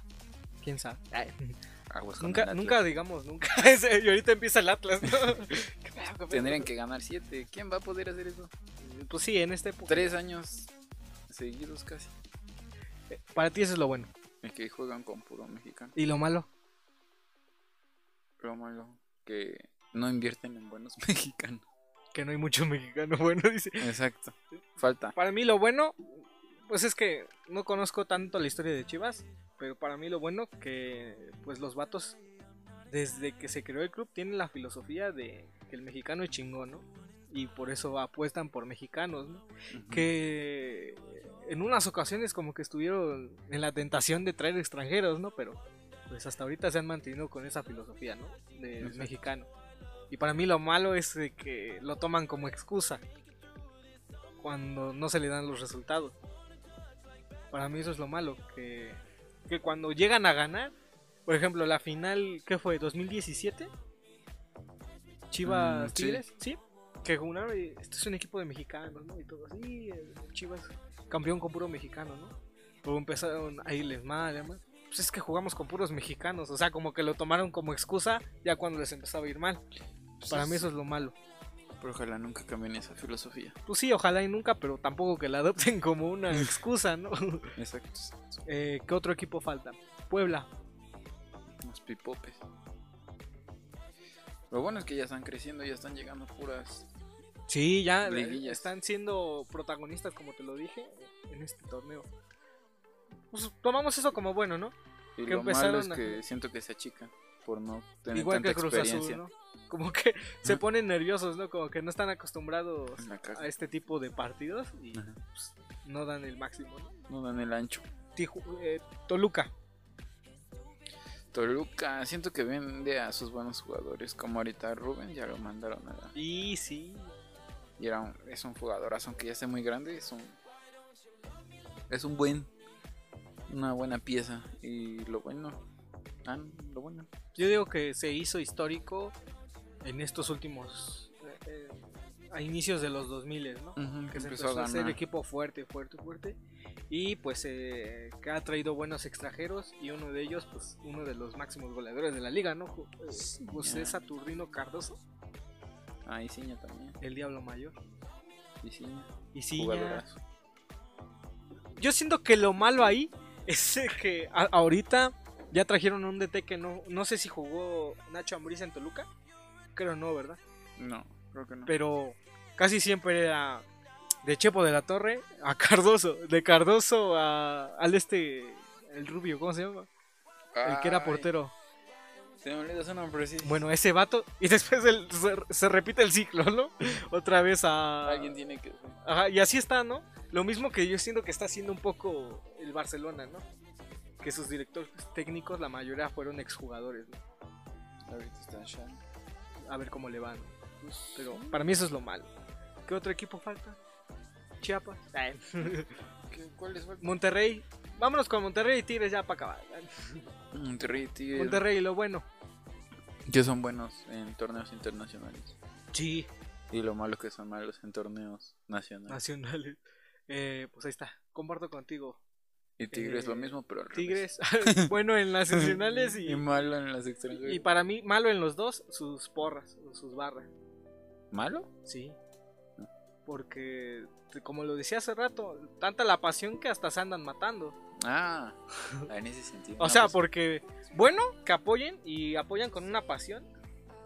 ¿Quién sabe? Ay,
Aguas
nunca, nunca digamos, nunca. Y ahorita empieza el Atlas, ¿no?
Tendrían que ganar siete. ¿Quién va a poder hacer eso?
Pues sí, en esta época.
Tres años seguidos casi.
Eh, Para ti eso es lo bueno.
El que juegan con puro mexicano.
¿Y lo malo?
Lo malo que no invierten en buenos mexicanos.
Que no hay mucho mexicano bueno, dice.
Exacto. Falta.
Para mí lo bueno, pues es que no conozco tanto la historia de Chivas, pero para mí lo bueno que pues los vatos desde que se creó el club tienen la filosofía de que el mexicano es chingón, ¿no? Y por eso apuestan por mexicanos, ¿no? Que en unas ocasiones como que estuvieron en la tentación de traer extranjeros, ¿no? Pero pues hasta ahorita se han mantenido con esa filosofía, ¿no? De
Exacto.
mexicano. Y para mí lo malo es de que lo toman como excusa cuando no se le dan los resultados. Para mí eso es lo malo, que, que cuando llegan a ganar, por ejemplo, la final, ¿qué fue? ¿2017? Chivas
Mm, sí.
Tigres, ¿sí? Que jugaron y este es un equipo de mexicanos, ¿no? Y todo así, Chivas campeón con puro mexicano, ¿no? Luego empezaron a irles mal, además. Pues es que jugamos con puros mexicanos, o sea, como que lo tomaron como excusa ya cuando les empezaba a ir mal. Para mí eso es lo malo.
Pero ojalá nunca cambien esa filosofía.
Pues sí, ojalá y nunca, pero tampoco que la adopten como una excusa, ¿no?
Exacto.
Eh, ¿Qué otro equipo falta? Puebla.
Los pipopes. Lo bueno es que ya están creciendo, ya están llegando puras.
Sí, ya eh,
Liguillas.
están siendo protagonistas, como te lo dije, en este torneo. Pues tomamos eso como bueno, ¿no?
Y
Que
lo malo es
a-
que siento que se achican por no tener
Igual
tanta
que Cruz
experiencia.
Azul, ¿no? Como que se ponen nerviosos, ¿no? Como que no están acostumbrados a este tipo de partidos y
Ajá.
no dan el máximo, ¿no?
No dan el ancho.
Tiju- eh, Toluca.
Toluca, siento que vende a sus buenos jugadores. Como ahorita Rubén ya lo mandaron a la-
Y sí,
Y era un- es un jugadorazo, aunque ya esté muy grande, es un. Es un buen. Una buena pieza. Y lo bueno. Ah, lo bueno.
Yo digo que se hizo histórico en estos últimos. eh, eh, a inicios de los 2000, ¿no?
Ujú,
Que se
empezó
empezó
a ganar.
equipo fuerte, fuerte, fuerte. Y pues eh, que ha traído buenos extranjeros. Y uno de ellos, pues uno de los máximos goleadores de la liga, ¿no? Eh, José
ya.
Saturnino Cardoso,
Ah, y Ciña también.
el Diablo Mayor. Ya-
Jugadorazo.
yo siento que lo malo ahí Ese que ahorita ya trajeron un DT que no, no sé si jugó Nacho Ambriz en Toluca. Creo no, ¿verdad?
No, creo que no.
Pero casi siempre era de Chepo de la Torre a Cardoso. De Cardoso a, al este, el rubio, ¿cómo se llama? El que era portero.
Se me olvidó su nombre, sí.
Bueno, ese vato. Y después el- se, se repite el ciclo, ¿no? Otra vez a...
Alguien tiene que.
Ajá, y así está, ¿no? Lo mismo que yo siento que está haciendo un poco el Barcelona, ¿no? Que sus directores técnicos, la mayoría fueron exjugadores, ¿no?
Ahorita está Shan.
A ver cómo le van. Pero para mí eso es lo malo. ¿Qué otro equipo falta? Chiapas. Ay,
¿Qué- ¿Cuál es?
Monterrey. Vámonos con Monterrey y Tigres ya para acabar.
Monterrey, Tigres.
Monterrey, lo bueno.
Que son buenos en torneos internacionales.
Sí.
Y lo malo que son malos en torneos nacionales.
Nacionales. Eh, pues ahí está. Comparto contigo.
Y Tigres
eh,
lo mismo, pero al revés.
Tigres, bueno en las nacionales y,
Y malo en las extranjeras.
y para mí, malo en los dos, sus porras, sus barras.
¿Malo?
Sí. Porque, como lo decía hace rato, tanta la pasión que hasta se andan matando.
Ah, en ese sentido.
O
No,
sea,
pues,
porque, bueno, que apoyen y apoyan con una pasión,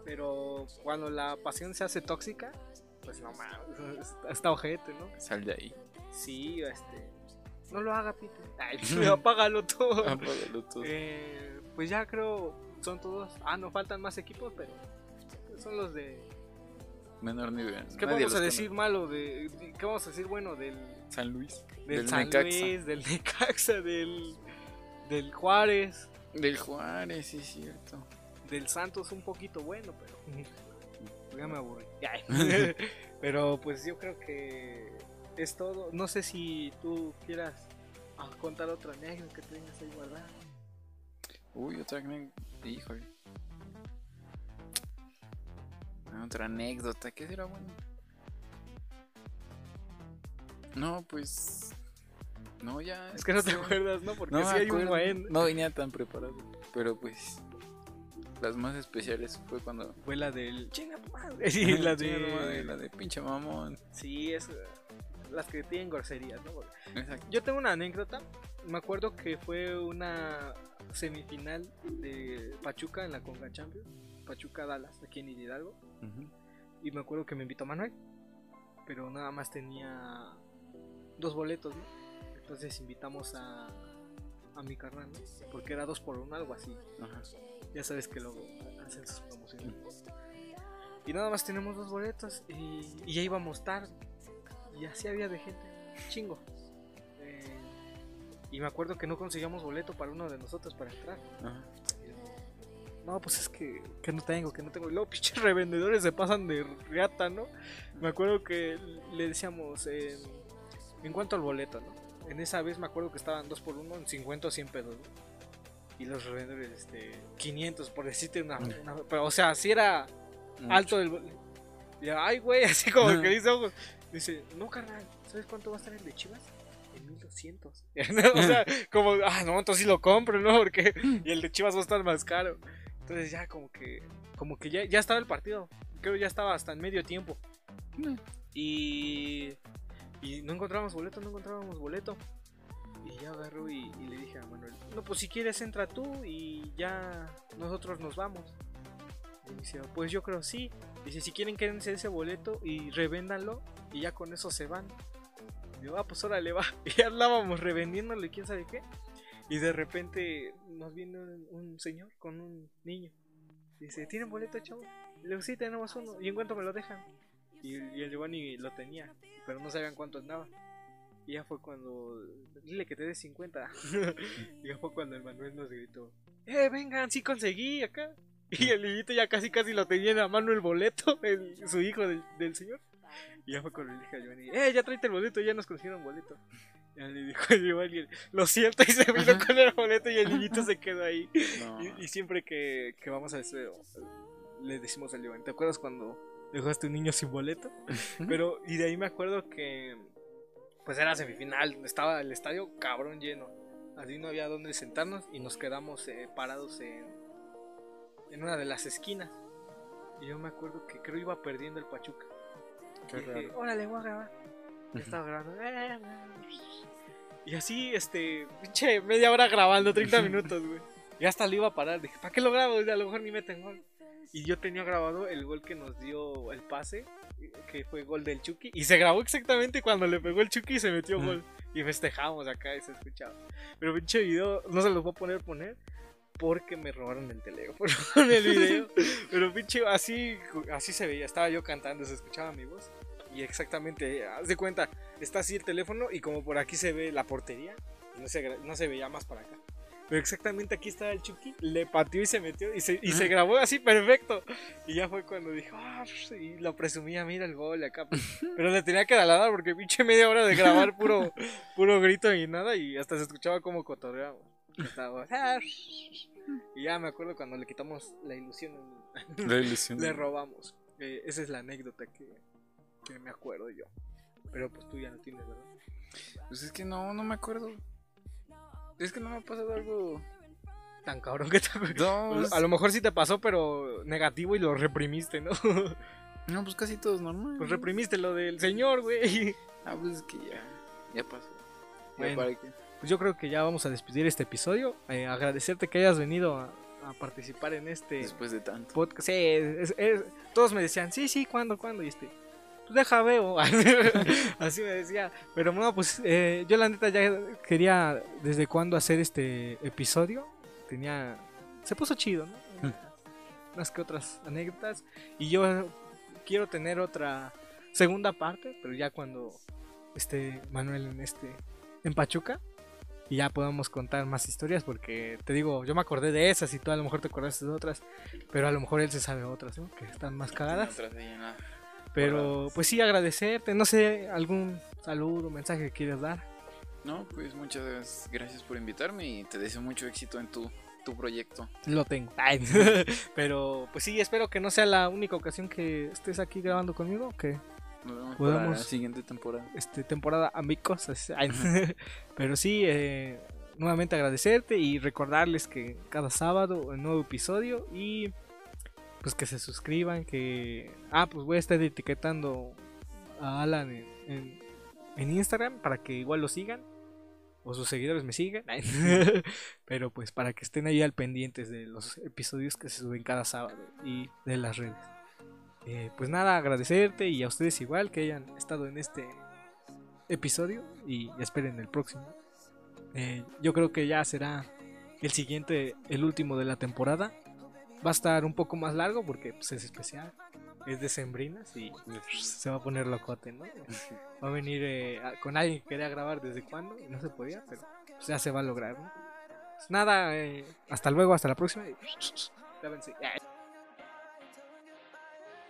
pero cuando la pasión se hace tóxica, pues no mames, está ojete, ¿no?
Sal de ahí.
Sí, este. No lo haga, Peter. Ay, apágalo todo.
Apágalo todo.
Eh, pues ya creo, son todos. Ah, no faltan más equipos, pero son los de.
Menor nivel.
¿Qué
Nadie
vamos a decir malo? de de- ¿Qué vamos a decir bueno del.
San Luis.
del,
Del
San
Necaxa.
Luis, del Necaxa, del, del Juárez,
Del Juárez, sí, es cierto.
del Santos un poquito bueno, pero ya me aburrí. Pero pues yo creo que es todo. No sé si tú quieras contar otra anécdota que tengas ahí guardada.
Uy, otra anécdota. Híjole. Otra anécdota. ¿Qué será bueno? No, pues. No, ya.
Es que no te acuerdas, ¿no? Porque
No,
sí hay un buen.
No venía tan preparado. Pero pues. Las más especiales fue cuando.
Fue la del. Chinga madre. Sí, la de.
La de pinche mamón.
Sí, es. Las que tienen groserías, ¿no?
Exacto.
Yo tengo una anécdota. Me acuerdo que fue una semifinal de Pachuca en la Conga Champions. Pachuca Dallas, aquí en Hidalgo. Y me acuerdo que me invitó Manuel. Pero nada más tenía dos boletos, ¿no? Entonces invitamos a, a mi carnal, ¿no? Porque era dos por uno, algo así.
Ajá.
Ya sabes que luego hacen sus promociones. Y nada más tenemos dos boletos y, y ya íbamos tarde. Y así había de gente, chingo. Eh, y me acuerdo que no conseguíamos boleto para uno de nosotros para entrar.
Ajá.
No, pues es que, que no tengo, que no tengo. Y luego pinches revendedores se pasan de reata, ¿no? Me acuerdo que le decíamos, eh, en cuanto al boleto, ¿no? En esa vez me acuerdo que estaban dos por uno en 50 o 100 pesos, ¿no? Y los revendedores, este, 500, por decirte una, una- Pero, o sea, si era alto el boleto. Y, ay, güey, así como que dice ojos. Dice, no, carnal, ¿sabes cuánto va a estar el de Chivas? En 1200. o sea, como, ah, no, entonces sí lo compro, ¿no? Porque y el de Chivas va a estar más caro. Entonces ya como que, como que ya, ya estaba el partido. Creo que ya estaba hasta en medio tiempo.
Mm.
Y, y no encontrábamos boleto, no encontrábamos boleto. Y ya agarró y, y le dije a Manuel, no, pues si quieres entra tú y ya nosotros nos vamos. Y dice, pues yo creo sí. Dice, si quieren quédense ese boleto y revéndanlo y ya con eso se van. Y yo, ah, pues órale, va. Y ya andábamos revendiéndolo y quién sabe qué. Y de repente nos viene un, señor con un niño. Dice, ¿tienen boleto, chavo? Le digo, sí, tenemos uno. ¿Y en cuánto me lo dejan? Y, y el Giovanni lo tenía, pero no sabían cuánto andaba. Y ya fue cuando. Dile que te dé 50. y ya fue cuando el Manuel nos gritó: ¡Eh, vengan! ¡Sí conseguí acá! Y el niñito ya casi casi lo tenía en la mano el boleto, el, su hijo del, del señor. Y ya fue cuando le dije a Giovanni: ¡Eh, ya tráete el boleto! Ya nos consiguieron boleto. Ya le dijo a Giovanni: Lo siento, y se vino con el boleto y el niñito se quedó ahí.
No.
Y, y siempre que, que vamos a ese, le decimos al Giovanni, ¿te acuerdas cuando dejaste un niño sin boleto? Pero, y de ahí me acuerdo que, pues era semifinal, estaba el estadio cabrón lleno. Así no había dónde sentarnos y nos quedamos eh, parados en, en una de las esquinas. Y yo me acuerdo que creo iba perdiendo el Pachuca.
Qué
Y dije,
raro.
órale, voy a grabar. Yo estaba grabando. Y así, este, pinche media hora grabando, 30 minutos, güey. Y hasta le iba a parar. Dije, ¿para qué lo grabo? A lo mejor ni meten gol. Y yo tenía grabado el gol que nos dio el pase, que fue gol del Chucky. Y se grabó exactamente cuando le pegó el Chucky y se metió gol. Y festejamos acá y se escuchaba. Pero pinche video, no se los voy a poner poner. Porque me robaron el teléfono en el video. Pero pinche, así, así se veía. Estaba yo cantando, se escuchaba mi voz. Y exactamente, haz de cuenta, está así el teléfono y como por aquí se ve la portería. No se, no se veía más para acá. Pero exactamente aquí estaba el Chucky, le pateó y se metió y se, y se grabó así perfecto. Y ya fue cuando dijo, ah, y lo presumía, mira el gol acá. Pero le tenía que dar porque pinche media hora de grabar puro, puro grito y nada. Y hasta se escuchaba como cotorreaba. Ah, y ya me acuerdo cuando le quitamos la ilusión.
La ilusión.
le robamos. Eh, esa es la anécdota que, que me acuerdo yo. Pero pues tú ya no tienes, ¿verdad?
Pues es que no, no me acuerdo. Es que no me ha pasado algo
tan cabrón que te
no,
A lo mejor sí te pasó, pero negativo y lo reprimiste, ¿no?
No, pues casi todo es normal.
Pues reprimiste lo del señor, güey.
Ah, pues es que ya, ya pasó.
Bueno, pues yo creo que ya vamos a despedir este episodio. Eh, agradecerte que hayas venido a, participar en este
después de tanto
podcast. Sí, todos me decían, sí, sí, ¿cuándo, cuándo? Y este, pues deja veo. Así me decía. Pero bueno, pues eh, yo la neta ya quería desde cuándo hacer este episodio. Tenía... Se puso chido, ¿no? Más que otras anécdotas. Y yo quiero tener otra segunda parte, pero ya cuando esté Manuel en este en Pachuca y ya podamos contar más historias porque te digo, yo me acordé de esas y tú a lo mejor te acordaste de otras, pero a lo mejor él se sabe otras, ¿no? Que están más cagadas. Pero pues sí, agradecerte, no sé, algún saludo, mensaje que quieras dar.
No, pues muchas gracias por invitarme y te deseo mucho éxito en tu, tu proyecto.
Lo tengo. Pero pues sí, espero que no sea la única ocasión que estés aquí grabando conmigo, que
podamos la siguiente temporada.
Este temporada amigos, pero sí eh, nuevamente agradecerte y recordarles que cada sábado un nuevo episodio y pues que se suscriban, que... Ah, pues voy a estar etiquetando a Alan en, en, Instagram para que igual lo sigan. O sus seguidores me sigan. Pero pues para que estén ahí al pendientes de los episodios que se suben cada sábado y de las redes. Eh, pues nada, agradecerte y a ustedes igual que hayan estado en este episodio y esperen el próximo. Eh, yo creo que ya será el siguiente, el último de la temporada va a estar un poco más largo porque pues, es especial. Es de sembrinas y se va a poner locote, ¿no? Va a venir eh, con alguien que quería grabar desde cuando no se podía, pero pues, ya se va a lograr, ¿no? Pues nada, eh, hasta luego, hasta la próxima.